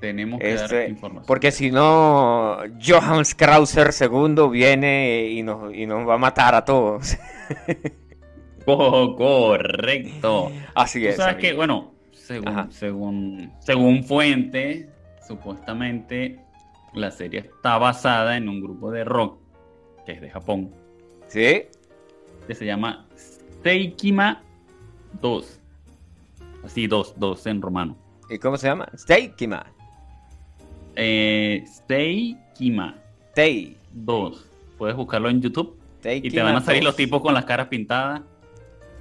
Tenemos que Este, dar información. porque si no, Johannes Krauser II viene y nos, y nos va a matar a todos. Co- correcto. Así Tú es. sabes amigo. que, bueno, según, Ajá. según, según fuente, supuestamente la serie está basada en un grupo de rock que es de Japón, ¿Sí? que se llama Seikima 2. Así, 2, 2 en romano. ¿Y cómo se llama? Steikima. Eh, Seikima Tei. 2. Puedes buscarlo en YouTube y te van a salir los 2. tipos con las caras pintadas.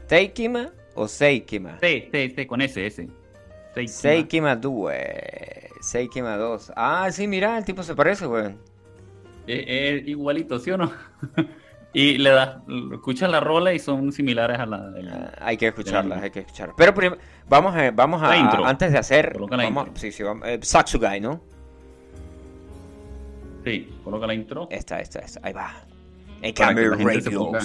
Teikima o Seikima. T, T, T, con ese, ese. Seikima. Seikima 2. Seikima 2. Ah, sí, mira, el tipo se parece, weón. Es, es igualito, ¿sí o no? y le das, escuchas la rola y son similares a la del... Ah, hay que escucharlas, hay que escucharlas. Pero prim- vamos a, vamos a, La intro. antes de hacer, Coloca la vamos, intro. sí, sí, vamos, eh, Saxugai, ¿no? Sí, coloca la intro. Esta, esta, esta, ahí va. En la se Radio, ponga.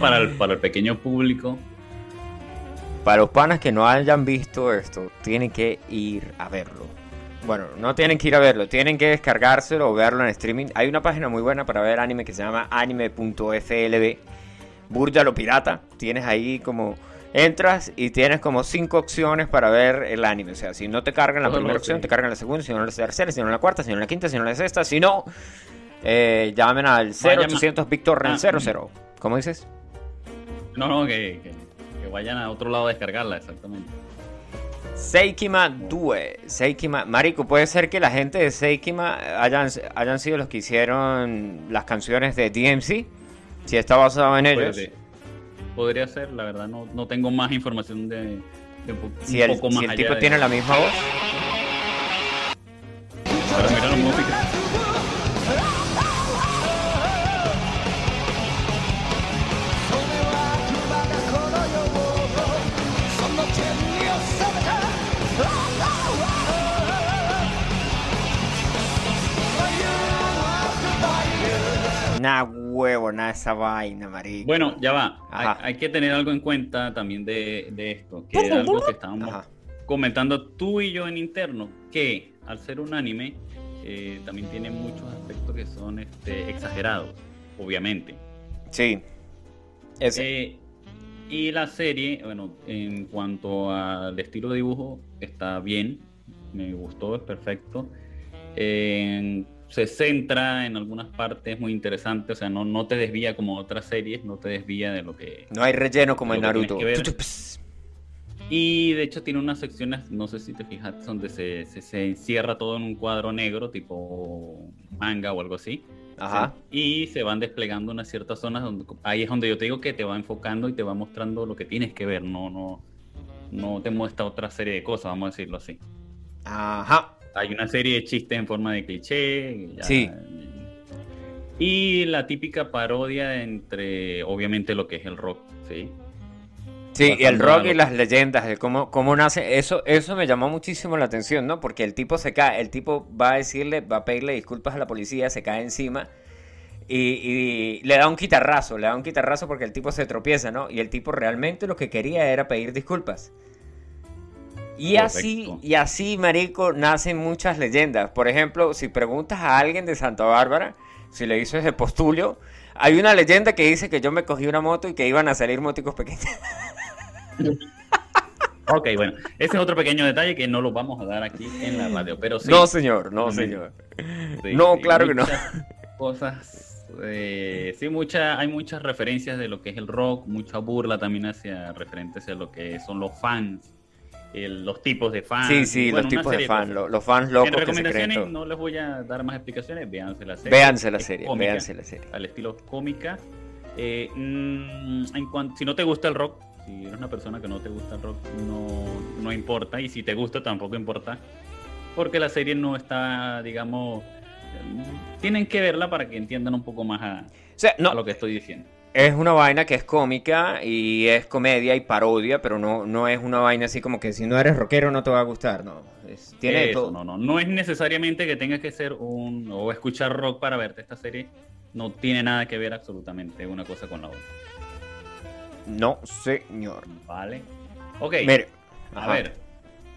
Para el, para el pequeño público. Para los panas que no hayan visto esto, tienen que ir a verlo. Bueno, no tienen que ir a verlo, tienen que descargárselo o verlo en streaming. Hay una página muy buena para ver anime que se llama anime.flb. Burya lo pirata. Tienes ahí como. Entras y tienes como cinco opciones para ver el anime. O sea, si no te cargan la primera opción, te cargan la segunda, si no la tercera, si no la cuarta, si no la quinta, si no la sexta. Si no, eh, llamen al Vayan a- 0800 Victor Ah, 00. ¿Cómo dices? No, no, que, que, que vayan a otro lado a descargarla, exactamente. Seikima Due. Seikima. Marico, puede ser que la gente de Seikima hayan, hayan sido los que hicieron las canciones de DMC. Si está basado en ellos. Podría ser, la verdad, no, no tengo más información de, de un, po- Si un el, poco si más el allá tipo de- tiene la misma voz. Pero mira la música. Nah, huevo, nada esa vaina, marico. Bueno, ya va. Hay, que tener algo en cuenta también de, de esto, que es algo que estábamos Ajá. comentando tú y yo en interno, que al ser un anime eh, también tiene muchos aspectos que son este, exagerados, obviamente. Sí. Ese. Eh, y la serie, bueno, en cuanto al estilo de dibujo, está bien, me gustó, es perfecto. En- se centra en algunas partes muy interesantes, o sea, no, no te desvía como otras series, no te desvía de lo que... no hay relleno como en Naruto. Y de hecho tiene unas secciones, no sé si te fijas, donde se, se, se encierra todo en un cuadro negro, tipo manga o algo así. Ajá. Sí, Y se van desplegando unas ciertas zonas donde ahí es donde yo te digo que te va enfocando y te va mostrando lo que tienes que ver, no, no, no te muestra otra serie de cosas, vamos a decirlo así. Ajá. Hay una serie de chistes en forma de cliché. ya- Sí. Y la típica parodia entre, obviamente, lo que es el rock, ¿sí? Sí, y el rock y las leyendas, de cómo, cómo nace, eso, eso me llamó muchísimo la atención, ¿no? Porque el tipo se cae, el tipo va a decirle, va a pedirle disculpas a la policía, se cae encima y, y le da un quitarrazo, le da un quitarrazo porque el tipo se tropieza, ¿no? Y el tipo realmente lo que quería era pedir disculpas. Y así, y así, marico, nacen muchas leyendas. Por ejemplo, si preguntas a alguien de Santa Bárbara, si le dices de Postulio, hay una leyenda que dice que yo me cogí una moto y que iban a salir moticos pequeños. Ok, bueno, ese es otro pequeño detalle que no lo vamos a dar aquí en la radio, pero sí. No, señor, no, señor. Sí, No, sí, claro que no. Cosas, eh, sí, mucha, hay muchas referencias de lo que es el rock, mucha burla también hacia referentes a lo que son los fans, el- los tipos de fans. Sí, sí, bueno, los tipos de fans, los fans En locos que se todo. no les voy a dar más explicaciones, véanse la serie. Véanse la serie, cómica, véanse la serie. Al estilo cómica. Eh, mm, en cuanto, si no te gusta el rock, si eres una persona que no te gusta el rock, no, no importa. Y si te gusta, tampoco importa. Porque la serie no está, digamos, mm, tienen que verla para que entiendan un poco más a, O sea, a no, lo que estoy diciendo. Es una vaina que es cómica y es comedia y parodia, pero no, no es una vaina así como que si no eres rockero no te va a gustar, no. Es- tiene de Eso, todo. no, no, no es necesariamente que tengas que ser un o escuchar rock para verte esta serie. No tiene nada que ver absolutamente una cosa con la otra. No, señor. Vale. Ok. Mire, A ajá. ver,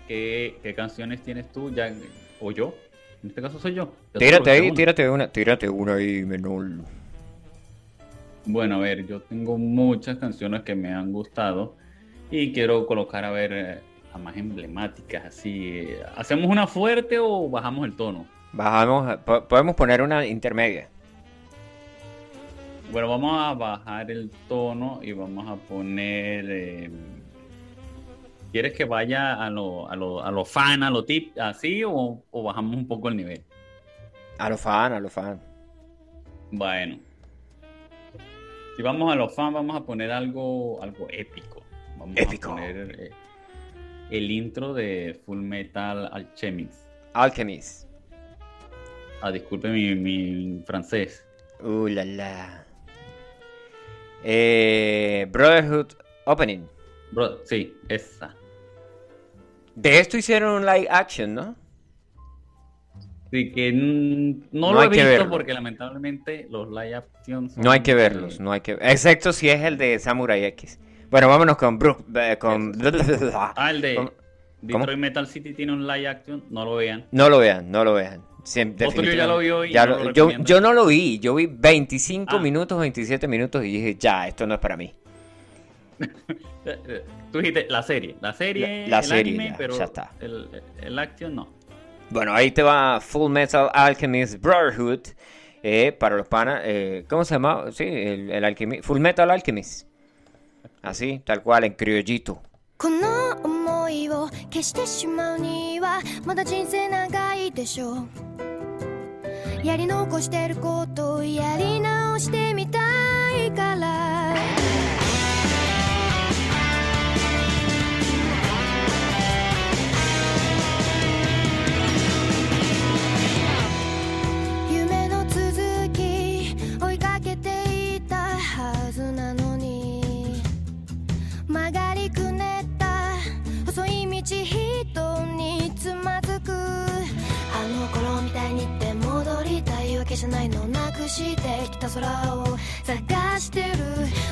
¿qué, qué canciones tienes tú ya o yo? En este caso soy yo. Yo te Tírate ahí, tírate una, tírate una ahí, menor. Bueno, a ver, yo tengo muchas canciones que me han gustado y quiero colocar, a ver, eh, a más emblemáticas, así. ¿Hacemos una fuerte o bajamos el tono? Bajamos, po- podemos poner una intermedia. Bueno, vamos a bajar el tono y vamos a poner... eh, ¿Quieres que vaya a lo, a lo, a lo fan, a lo tip, así o, o bajamos un poco el nivel? A los fans, a los fans. Bueno. Si vamos a los fans, vamos a poner algo, algo épico. Vamos Épico. a poner eh, el intro de Full Metal Alchemist. Alchemist. Ah, disculpe mi, mi francés. Uh, la la. Eh, Brotherhood Opening. Bro, sí, esa. De esto hicieron un live action, ¿no? Así que no, No lo he hay que visto verlo. porque lamentablemente los live action son, No hay que verlos, no hay que excepto si es el de Samurai X. Bueno, vámonos con Brook, eh, con Ah, el de ¿Cómo? Detroit Metal City tiene un live action, no lo vean. No lo vean, no lo vean. Siem- Otro ya lo vio y Ya no lo- yo, yo no lo vi, yo vi 25 Ah. minutos, 27 minutos y dije, ya, esto no es para mí. Tú dijiste la serie, la serie, La- la el serie, anime, ya, pero ya está. El, el action no. Bueno, ahí te va Full Metal Alchemist Brotherhood. eh, para los panas, eh, ¿cómo se llama? Sí, el, el alquimi- Full Metal Alchemist. Así, tal cual, en criollito. この思いを消してしまうにはまだ人生長いでしょうやり残してることをやり直してみたいから じゃないのなくしてきた空を探してる。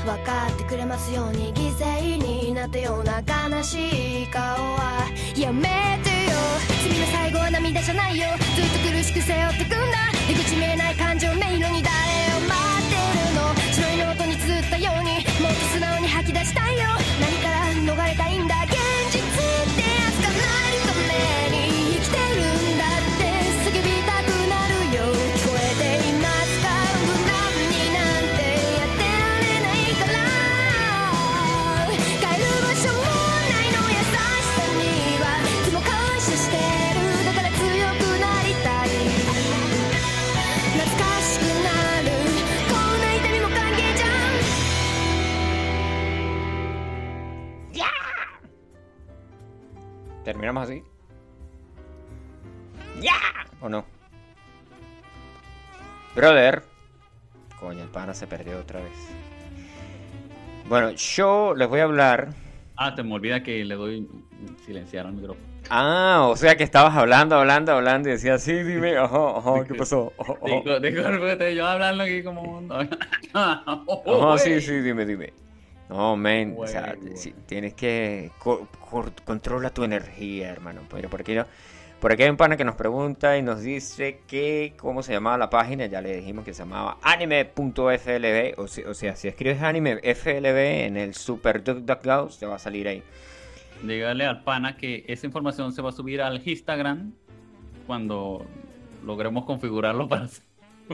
分かってくれますように犠牲になったような悲しい顔は。やめてよ。罪の最後は涙じゃないよ。ずっと苦しく背負ってくんだ。出口見えない感情迷路に誰を待ってるの。白いノートに綴ったように。もっと素直に吐き出したいよ。何から逃れたいんだ。¿Terminamos así? ¡Ya! ¿O no? Brother. Coño, el pana se perdió otra vez. Bueno, yo les voy a hablar. Ah, te me olvida que le doy silenciar al micrófono. Ah, o sea que estabas hablando, hablando, hablando y decías, sí, dime, ajá, ajá, ¿qué pasó? Digo, discúlpate, yo hablando aquí como un... Ajá, sí, sí, dime, dime. No, men, o sea, tienes que co- controla tu energía, hermano. Pero por aquí, no- por aquí hay un pana que nos pregunta y nos dice que cómo se llamaba la página. Ya le dijimos que se llamaba anime.flb. O, si- o sea, si escribes anime FLB en el super DuckDuckGo, te va a salir ahí. Dígale al pana que esa información se va a subir al Instagram cuando logremos configurarlo para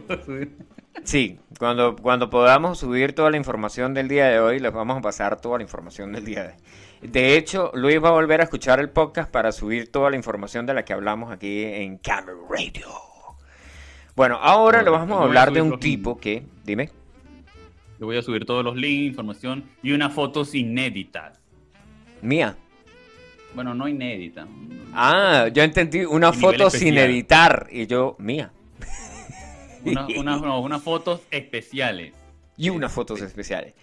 para subir. Sí, cuando, cuando podamos subir toda la información del día de hoy, les vamos a pasar toda la información del día de hoy. De hecho, Luis va a volver a escuchar el podcast para subir toda la información de la que hablamos aquí en Camera Radio. Bueno, ahora le vamos a hablar de un tipo que, dime, Yo voy a subir todos los links, información y unas fotos inéditas. mía. Bueno, no inéditas. Ah, yo entendí una foto sin editar y yo, mía. Una- una- no, unas fotos especiales. y unas fotos especiales.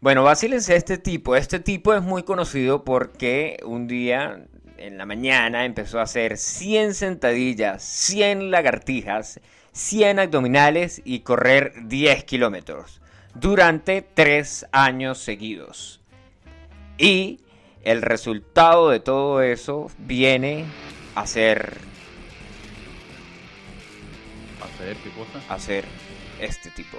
Bueno, vacílense a este tipo. Este tipo es muy conocido porque un día en la mañana empezó a hacer 100 sentadillas, 100 lagartijas, 100 abdominales y correr 10 kilómetros durante 3 años seguidos. Y el resultado de todo eso viene a ser, ¿Hacer qué cosa? Hacer este tipo.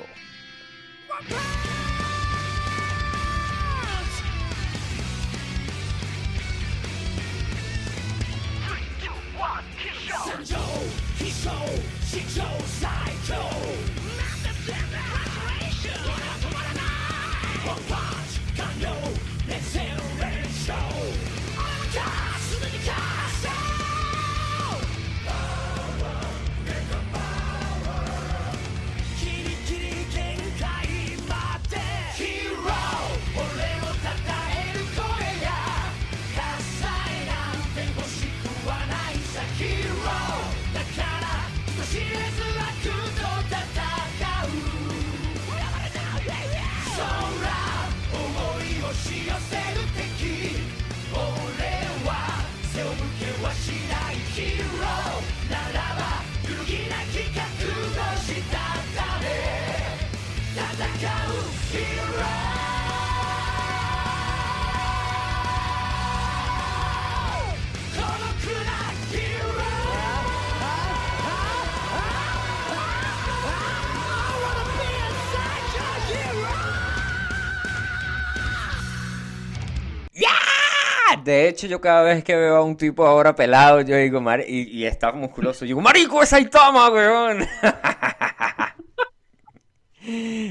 De hecho, yo cada vez que veo a un tipo ahora pelado, yo digo, "Mari-", y, y está musculoso, yo digo, marico, es Saitama, weón.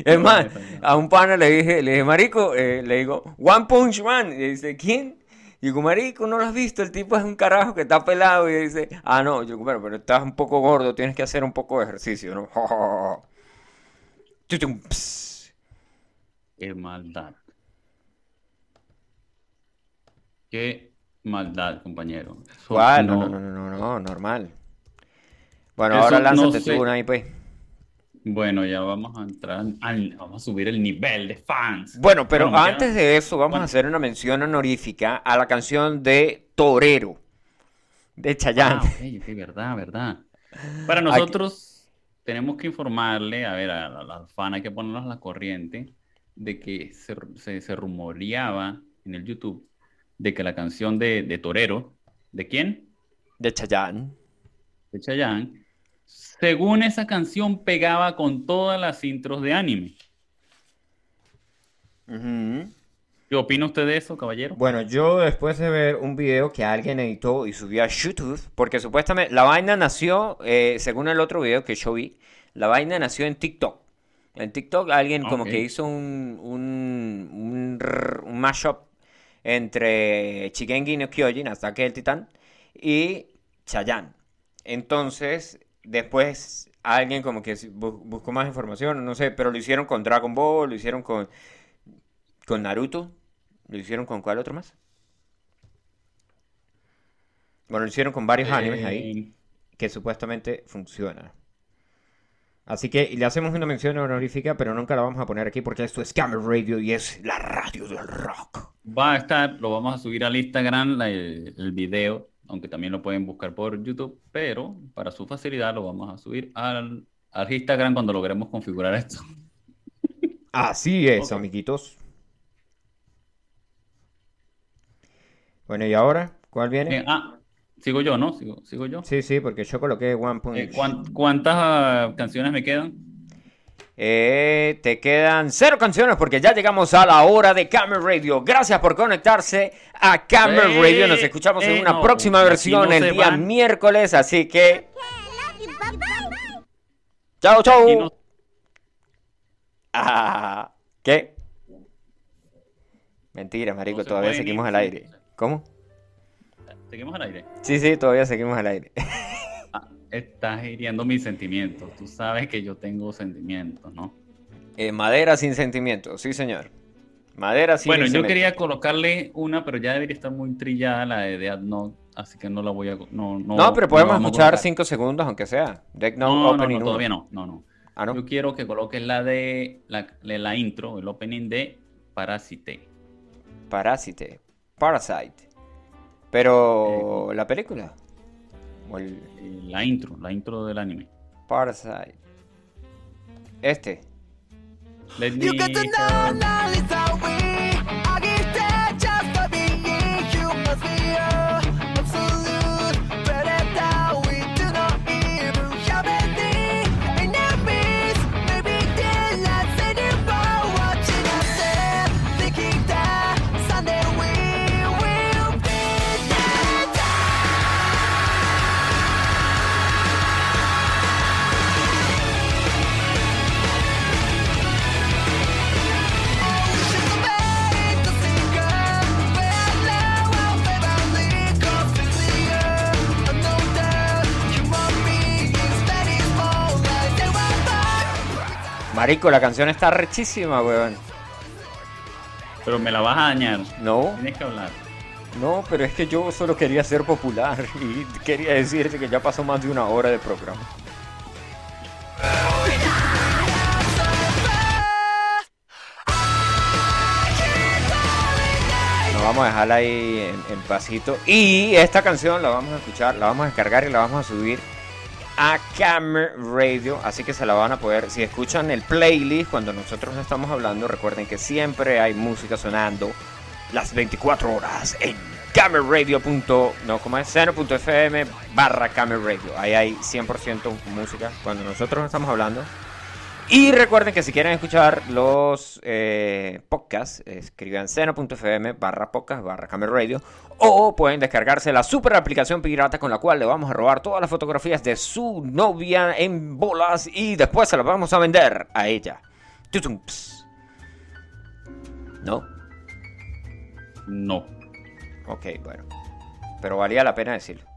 Es más, a un pana le dije, le dije, marico, eh, le digo, One Punch Man. Y dice, ¿quién? Y digo, marico, ¿no lo has visto? El tipo es un carajo que está pelado. Y dice, ah, no. Yo digo, bueno, pero estás un poco gordo, tienes que hacer un poco de ejercicio, ¿no? Qué maldad. Qué maldad, compañero. ¿Cuál? No, no- no, no, no, no, no, normal. Bueno, Eso ahora no lánzate sé. tú una ahí, pues. Bueno, ya vamos a entrar, al- vamos a subir el nivel de fans. Bueno, pero Bueno, antes de eso, vamos bueno. a hacer una mención honorífica a la canción de Torero, de Chayanne. Ah, ok, ok, verdad, verdad. Para nosotros tenemos que informarle, a ver, a la- a las fans hay que ponernos a la corriente de que se, se, se rumoreaba en el YouTube de que la canción de, de Torero, ¿de quién? De Chayanne. De Chayanne, según esa canción pegaba con todas las intros de anime. Ujú. ¿Qué opina usted de eso, caballero? Bueno, yo después de ver un video que alguien editó y subió a YouTube, porque supuestamente la vaina nació, eh, según el otro video que yo vi, la vaina nació en TikTok. En TikTok alguien como que hizo un, un, un mashup entre Shigeki no Kyojin, Ataque del Titán, y Chayanne. Entonces, después alguien como que bu- buscó más información, no sé, pero lo hicieron con Dragon Ball, lo hicieron con, con Naruto, lo hicieron con cuál otro más. Bueno, lo hicieron con varios animes ahí Eh, que supuestamente funcionan. Así que le hacemos una mención honorífica, pero nunca la vamos a poner aquí porque esto es Camera Radio y es la radio del rock. Va a estar, lo vamos a subir al Instagram, la- el, el video, aunque también lo pueden buscar por YouTube, pero para su facilidad lo vamos a subir al, al Instagram cuando logremos configurar esto. Así es, Ok. amiguitos. Bueno, ¿y ahora? ¿Cuál viene? Ah, sigo yo, ¿no? Sigo, sigo yo. Sí, sí, porque yo coloqué One Punch. Eh, ¿cuán- ¿cuántas ah, canciones me quedan? Eh, te quedan cero canciones porque ya llegamos a la hora de Camera Radio. Gracias por conectarse a Camera Eh, Radio. Nos escuchamos en eh, una no, próxima versión no el día van. miércoles. Así que. Chao, chao. No- Ah, ¿Qué? Mentira, marico, se todavía seguimos al aire. ¿Cómo? Seguimos al aire. Sí, sí, todavía seguimos al aire. Estás hiriendo mis sentimientos. Tú sabes que yo tengo sentimientos, ¿no? Eh, madera sin sentimientos, sí, señor. Madera sin Bueno, yo cemento. quería colocarle una, pero ya debería estar muy trillada la de Note, así que no la voy a... No, no, No, pero podemos escuchar colocar. 5 segundos, aunque sea. No, Note no, Opening no, todavía no, no, no. Ah, ¿no? Yo quiero que coloques la de la, intro, el opening de Parasite. Parásite. Parasite. Pero la película. O el La intro, la intro del anime. Parasite. Este. Let You me Marico, la canción está rechísima, weón. Pero me la vas a dañar. No, Tienes que hablar. no, pero es que yo solo quería ser popular y quería decirte que ya pasó más de una hora de programa. Nos vamos a dejarla ahí en, en pasito. Y esta canción la vamos a escuchar, la vamos a descargar y la vamos a subir a Camera Radio. Así que se la van a poder. Si escuchan el playlist cuando nosotros estamos hablando, recuerden que siempre hay música sonando las 24 horas en cameradio. No, como es? Seno.fm barra Camera Radio. Ahí hay 100% música cuando nosotros estamos hablando. Y recuerden que si quieren escuchar los eh, podcasts, escriban seno.fm barra podcast barra Camel Radio o pueden descargarse la super aplicación pirata con la cual le vamos a robar todas las fotografías de su novia en bolas y después se las vamos a vender a ella. ¿No? No. Ok, bueno. Pero valía la pena decirlo.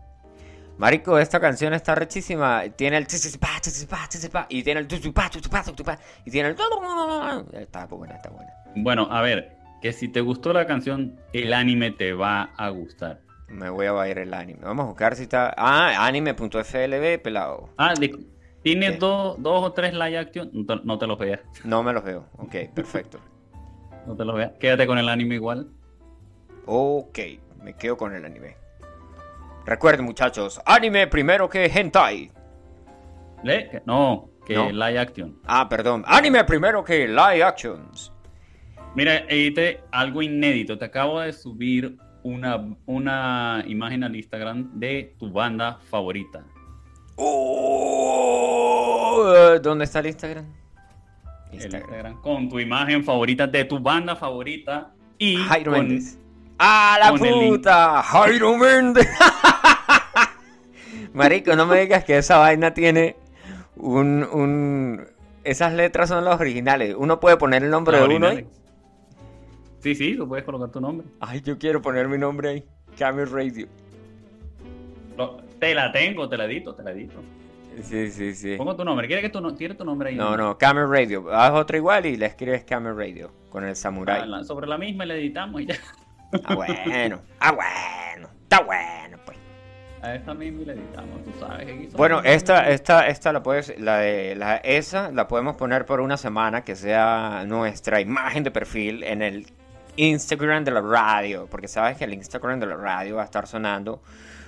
Marico, esta canción está rechísima. Tiene el y tiene el y tiene el está buena, está buena. Bueno, a ver, que si te gustó la canción, el anime te va a gustar. Me voy a bailar el anime. Vamos a buscar si está. Ah, anime.flb, pelado. Ah, de- tiene dos, dos o tres live action. No te, no te los veas. No me los veo. Ok, perfecto. No te los veas. Quédate con el anime igual. Ok, me quedo con el anime. Recuerden, muchachos, anime primero que hentai. ¿Le? Que- No, que No. live action. Ah, perdón. Anime primero que live actions. Mira, edité algo inédito. Te acabo de subir una, una imagen al Instagram de tu banda favorita. Oh, eh, ¿Dónde está el Instagram? El Instagram. Con tu imagen favorita de tu banda favorita y Jairo con- Méndez. ¡Ah, la puta! ¡Jairo Méndez! Marico, no me digas que esa vaina tiene un, un... Esas letras son las originales. Uno puede poner el nombre de uno ahí. Sí, sí, tú puedes colocar tu nombre. Ay, yo quiero poner mi nombre ahí. Camel Radio. Te la tengo, te la edito, te la edito. Sí, sí, sí. Pongo tu nombre. ¿Quieres que tu, no- ¿Quieres tu nombre ahí? No, no, Camel Radio. Haz otra igual y le escribes Camel Radio con el Ah, samurai. la- sobre la misma le editamos y ya. Ah, bueno. Ah, bueno. Está bueno. A esta misma le editamos, tú sabes. aquí Bueno, esta, esta, esta la puedes, la de la esa la podemos poner por una semana que sea nuestra imagen de perfil en el Instagram de la radio, porque sabes que el Instagram de la radio va a estar sonando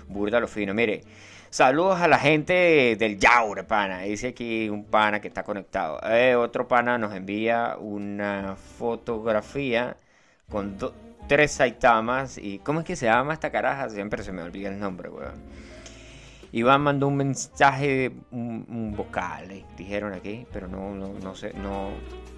burda lo fino. Mire, saludos a la gente del Yaure, pana. Dice aquí un pana que está conectado. Eh, otro pana nos envía una fotografía con do- tres Saitamas y ¿cómo es que se llama esta caraja? Siempre se me olvida el nombre, weón. Iván mandó un mensaje, un, un vocal, eh, dijeron aquí, pero no, no, no sé, no.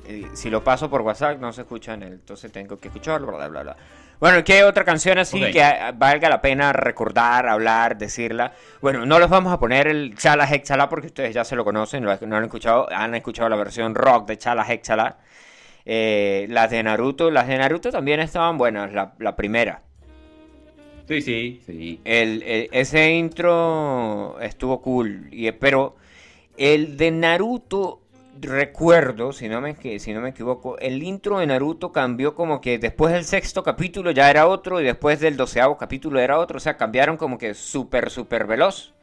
eh, si lo paso por WhatsApp no se escucha en él, entonces tengo que escucharlo, bla, bla, bla. Bueno, ¿qué otra canción así Ok. que valga la pena recordar, hablar, decirla? Bueno, no les vamos a poner el Chala Hexala porque ustedes ya se lo conocen, lo- no han escuchado, han escuchado la versión rock de Chala Hexala. Eh, las de Naruto, las de Naruto también estaban buenas, la, la primera. Sí, sí, sí. El, el- ese intro estuvo cool, y, pero el de Naruto, recuerdo, si no, me, si no me equivoco, el intro de Naruto cambió como que después del sexto capítulo ya era otro y después del doceavo capítulo era otro, o sea, cambiaron como que súper, súper veloz.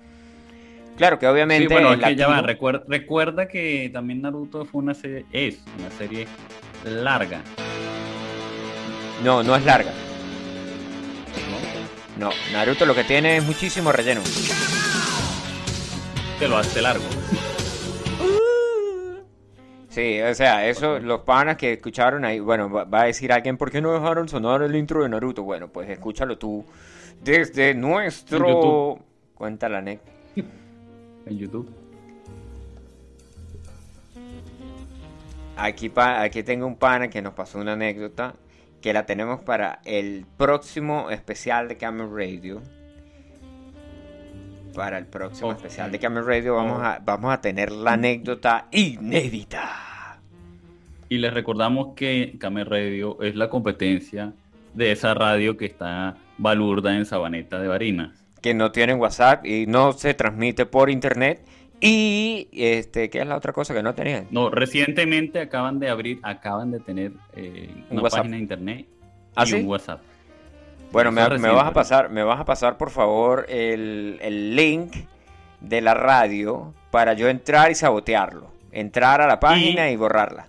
Claro que Sí, obviamente... bueno, el es que ya va. Recuerda, recuerda que también Naruto fue una serie, es una serie larga. No, no es larga. No, Naruto lo que tiene es muchísimo relleno. Te lo hace largo. Sí, o sea, eso, los panas que escucharon ahí, bueno, va, a decir alguien, ¿por qué no dejaron sonar el intro de Naruto? Bueno, pues escúchalo tú desde En nuestro... YouTube. Cuenta la net. En YouTube. Aquí, aquí tengo un pana que nos pasó una anécdota que la tenemos para el próximo especial de Camel Radio. Para el próximo Ok. especial de Camel Radio vamos a, vamos a tener la anécdota inédita. Y les recordamos que Camel Radio es la competencia de esa radio que está balurda en Sabaneta de Barinas. que no tienen WhatsApp y no se transmite por internet. Y este, ¿qué es la otra cosa que no tenían? No, recientemente acaban de abrir, acaban de tener eh, Un una WhatsApp. página de internet ¿Ah, y sí? un WhatsApp. Bueno, me, vas a pasar, me vas a pasar por favor el, el link de la radio para yo entrar y sabotearlo. Entrar a la página y, borrarla.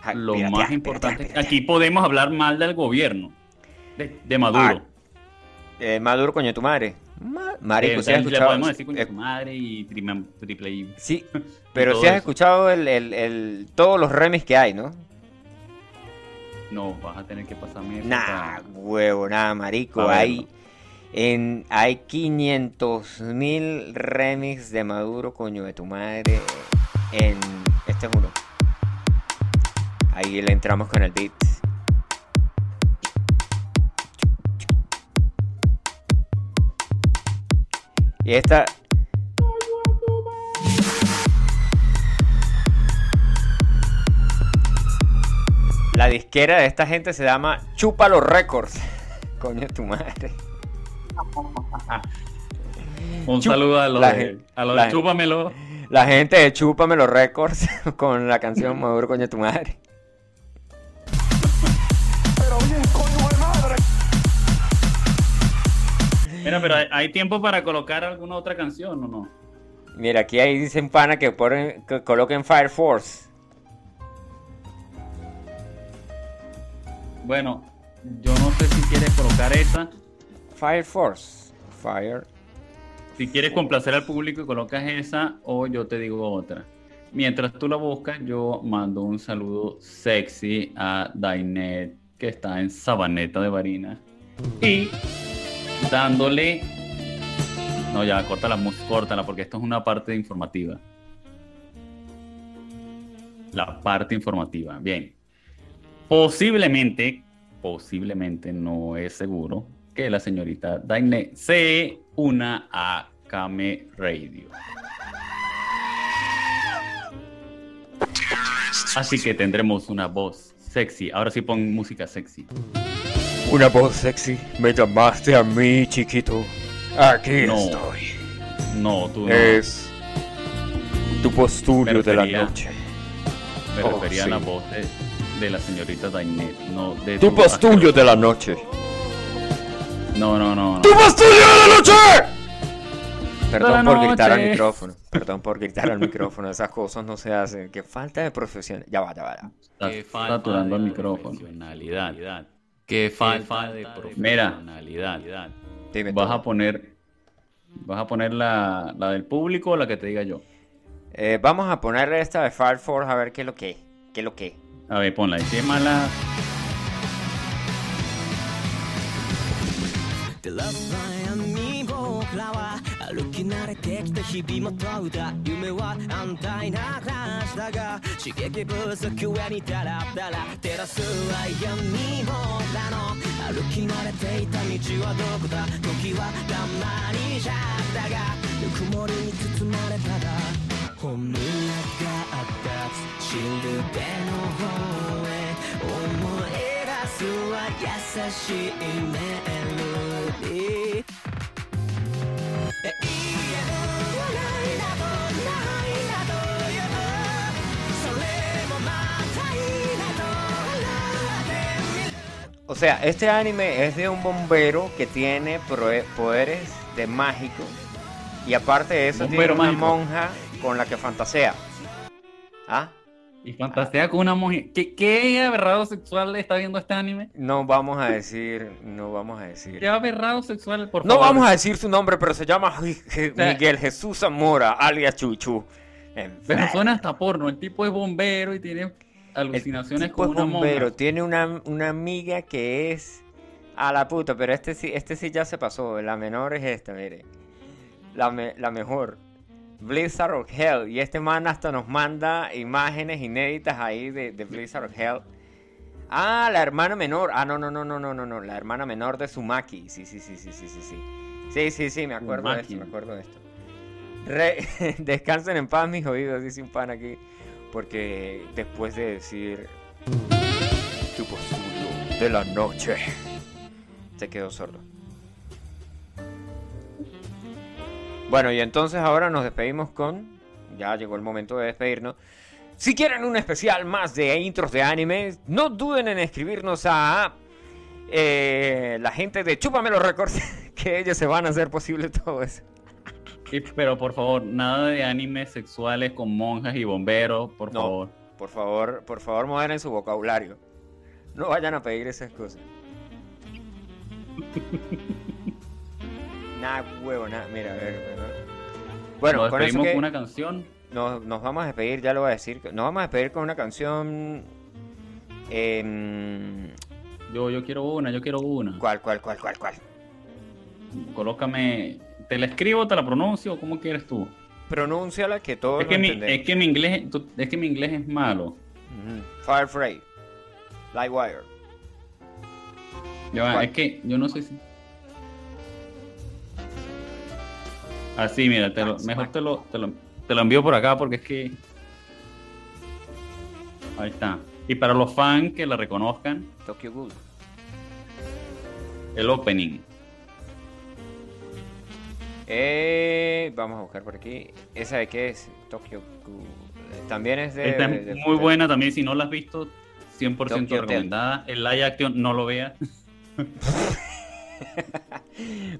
Ja, Lo más importante, aquí podemos habhablar mal del gobierno, de, de Maduro. Eh, Maduro, coño, tu madre. Ma- Marico, Eh, si has escuchado. podemos decir con eh, tu madre y triple I. sí, pero si has eso. escuchado el, el- el- todos los remix que hay, ¿no? No, vas a tener que pasarme eso. Nah, para- huevo, nada, marico. Hay, en, hay 500 mil remix de Maduro, coño de tu madre. En, este es uno. Ahí le entramos con el beat. Y esta. La disquera de esta gente se llama Chúpalo Records. Coño, tu madre. Un Chup- saludo a los la de, a los la de Chúpamelo. La gente de Chúpamelo Records con la canción Maduro Coño, tu madre. Mira, pero hay, hay tiempo para colocar alguna otra canción o no? Mira, aquí ahí dicen pana que, ponen, que coloquen Fire Force. Bueno, yo no sé si quieres colocar esa. Fire Force. Fire. Si quieres complacer al público y colocas esa o yo te digo otra. Mientras tú la buscas, yo mando un saludo sexy a Dainet, que está en Sabaneta de Barinas. Y dándole... No, ya, córtala, córtala, porque esto es una parte informativa. La parte informativa. Bien. Posiblemente, posiblemente, no es seguro, que la señorita Daine se una a Kame Radio. Así que tendremos una voz sexy. Ahora sí pon música sexy. Una voz sexy. Me llamaste a mí, chiquito. Aquí No. estoy. No, tú no. Es tu postulio Me de la noche. Me oh, refería sí. a la voz de, de la señorita Dainet, no de Tu postulio de la noche. No, no, no. no. ¡Tu postulio de la noche! Perdón la por gritar al micrófono. Perdón por gritar al micrófono. Esas cosas no se hacen. Qué falta de profesión. Ya va, ya va, ya. Saturando el micrófono. Qué falta de profesionalidad. Vas a poner, vas a poner la, la, del público o la que te diga yo. Eh, vamos a poner esta de Fire Force a ver qué es lo que, qué es lo que. A ver, ponla. Y si es mala. 歩き慣れてきた日々も問うた夢は安泰な暮らしだ?が刺激不足上にダラダラ照らす悩み僕らの歩き慣れていた道はどこだ?時はたまにじゃったがぬくもりに包まれたら本音があったシルベの方へ思い出すは優しいメロディー O sea, este anime es de un bombero que tiene poderes de mágico. Y aparte de eso, Bombero tiene una mágico. monja con la que fantasea. ¿Ah? Y fantasea con una mujer. ¿Qué, qué aberrado sexual está viendo este anime? No vamos a decir, no vamos a decir. ¿Qué aberrado sexual, por No favor? vamos a decir su nombre, pero se llama Miguel Jesús Zamora, alias Chuchu. Pero suena hasta porno. El tipo es bombero y tiene alucinaciones tipo con es una bombero, monja. tiene una, una amiga que es a la puta, pero este sí, este sí ya se pasó. La menor es esta, mire. La, me- la mejor. Blizzard of Hell. Y este man hasta nos manda imágenes inéditas ahí de, de Blizzard of Hell. Ah, la hermana menor. Ah, no, no, no, no, no, no, no. La hermana menor de Sumaki. Sí, sí, sí, sí, sí, sí, sí. Sí, sí, sí, me acuerdo de esto, me acuerdo de esto. Re- Descansen en paz, mis oídos, dice un pan aquí. Porque después de decir tu postulio de la noche, se quedó sordo. Bueno, y entonces ahora nos despedimos con. Ya llegó el momento de despedirnos. Si quieren un especial más de intros de anime, no duden en escribirnos a eh, la gente de Chúpamelo Records, que ellos se van a hacer posible todo eso. Pero por favor, nada de animes sexuales con monjas y bomberos, por No. favor. Por favor, por favor, moderen su vocabulario. No vayan a pedir esas cosas. Nada, huevo, nada. Mira, a ver. Bueno, bueno Nos con eso que con una canción. nos, nos vamos a despedir, ya lo voy a decir. Nos vamos a despedir con una canción. em, Yo, yo quiero una, yo quiero una. ¿Cuál, cuál, cuál, cuál, cuál? Colócame. ¿Te la escribo, te la pronuncio? ¿Cómo quieres tú? Pronúnciala que todos Es que, mi, es que mi inglés, es que mi inglés es malo. Ujú. Firefly. Lightwire. Es que yo no sé si. Así, mira, te lo- mejor te lo, te, lo, te lo envío por acá porque es que. Ahí está. Y para los fans que la reconozcan, Tokyo Ghoul. el opening. Eh, vamos a buscar por aquí. ¿Esa de qué es? Tokyo Ghoul. Eh, También es de. Esta es de- muy de- buena también, si no la has visto, 100% Tokyo Hotel. recomendada. El live action no lo veas.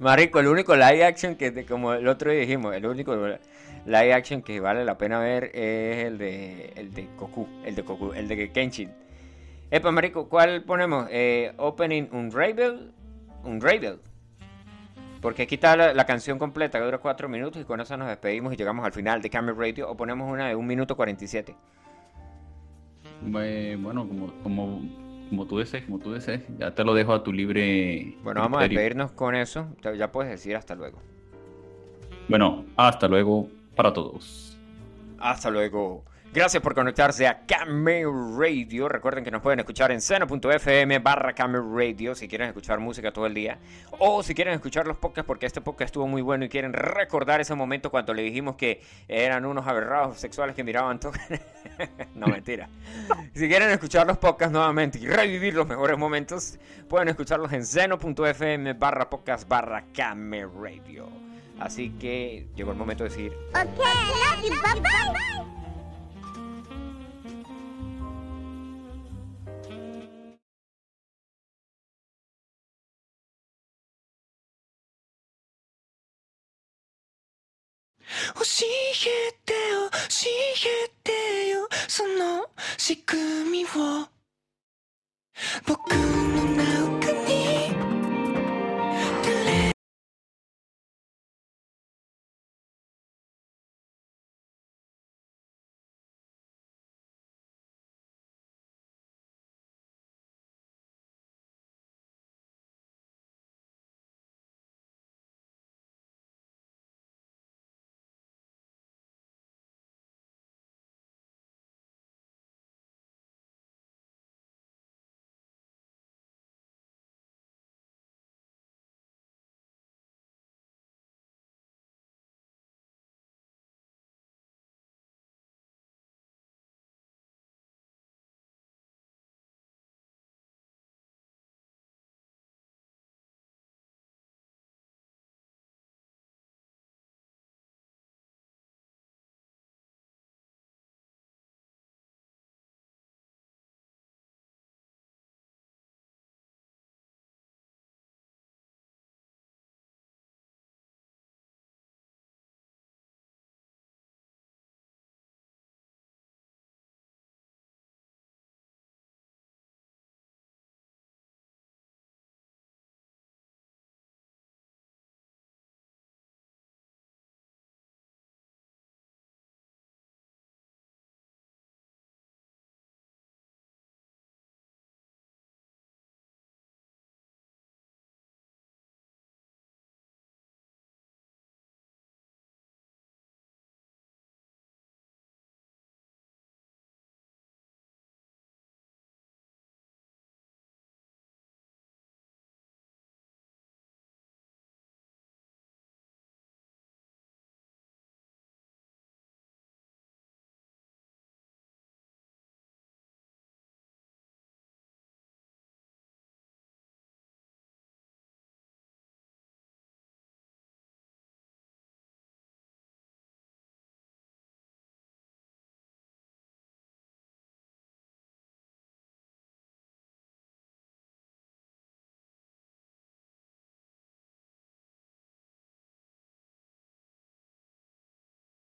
Marico, el único live action que, como el otro día dijimos, el único live action que vale la pena ver es el de el de Goku, el de Goku, el de Kenshin. Epa, marico, ¿cuál ponemos? Eh, opening Unravel, Unravel. Porque aquí está la, canción completa que dura 4 minutos y con eso nos despedimos y llegamos al final de Camera Radio o ponemos una de 1 minuto 47. Eh, Bueno, como, como, como tú desees, como tú desees. Ya te lo dejo a tu libre. Bueno, vamos a despedirnos con eso. Ya- Ya puedes decir hasta luego. Bueno, hasta luego para todos. Hasta luego. Gracias por conectarse a Cameo Radio. Recuerden que nos pueden escuchar en seno.fm barra Cameo Radio si quieren escuchar música todo el día. O si quieren escuchar los podcasts porque este podcast estuvo muy bueno y quieren recordar ese momento cuando le dijimos que eran unos aberrados sexuales que miraban todo. no, mentira. Si quieren escuchar los podcasts nuevamente y revivir los mejores momentos, pueden escucharlos en seno.fm barra podcast barra Cameo Radio. Así que llegó el momento de decir Okay, love you, bye bye. 教えてよ教えてよその仕組みを。僕の名を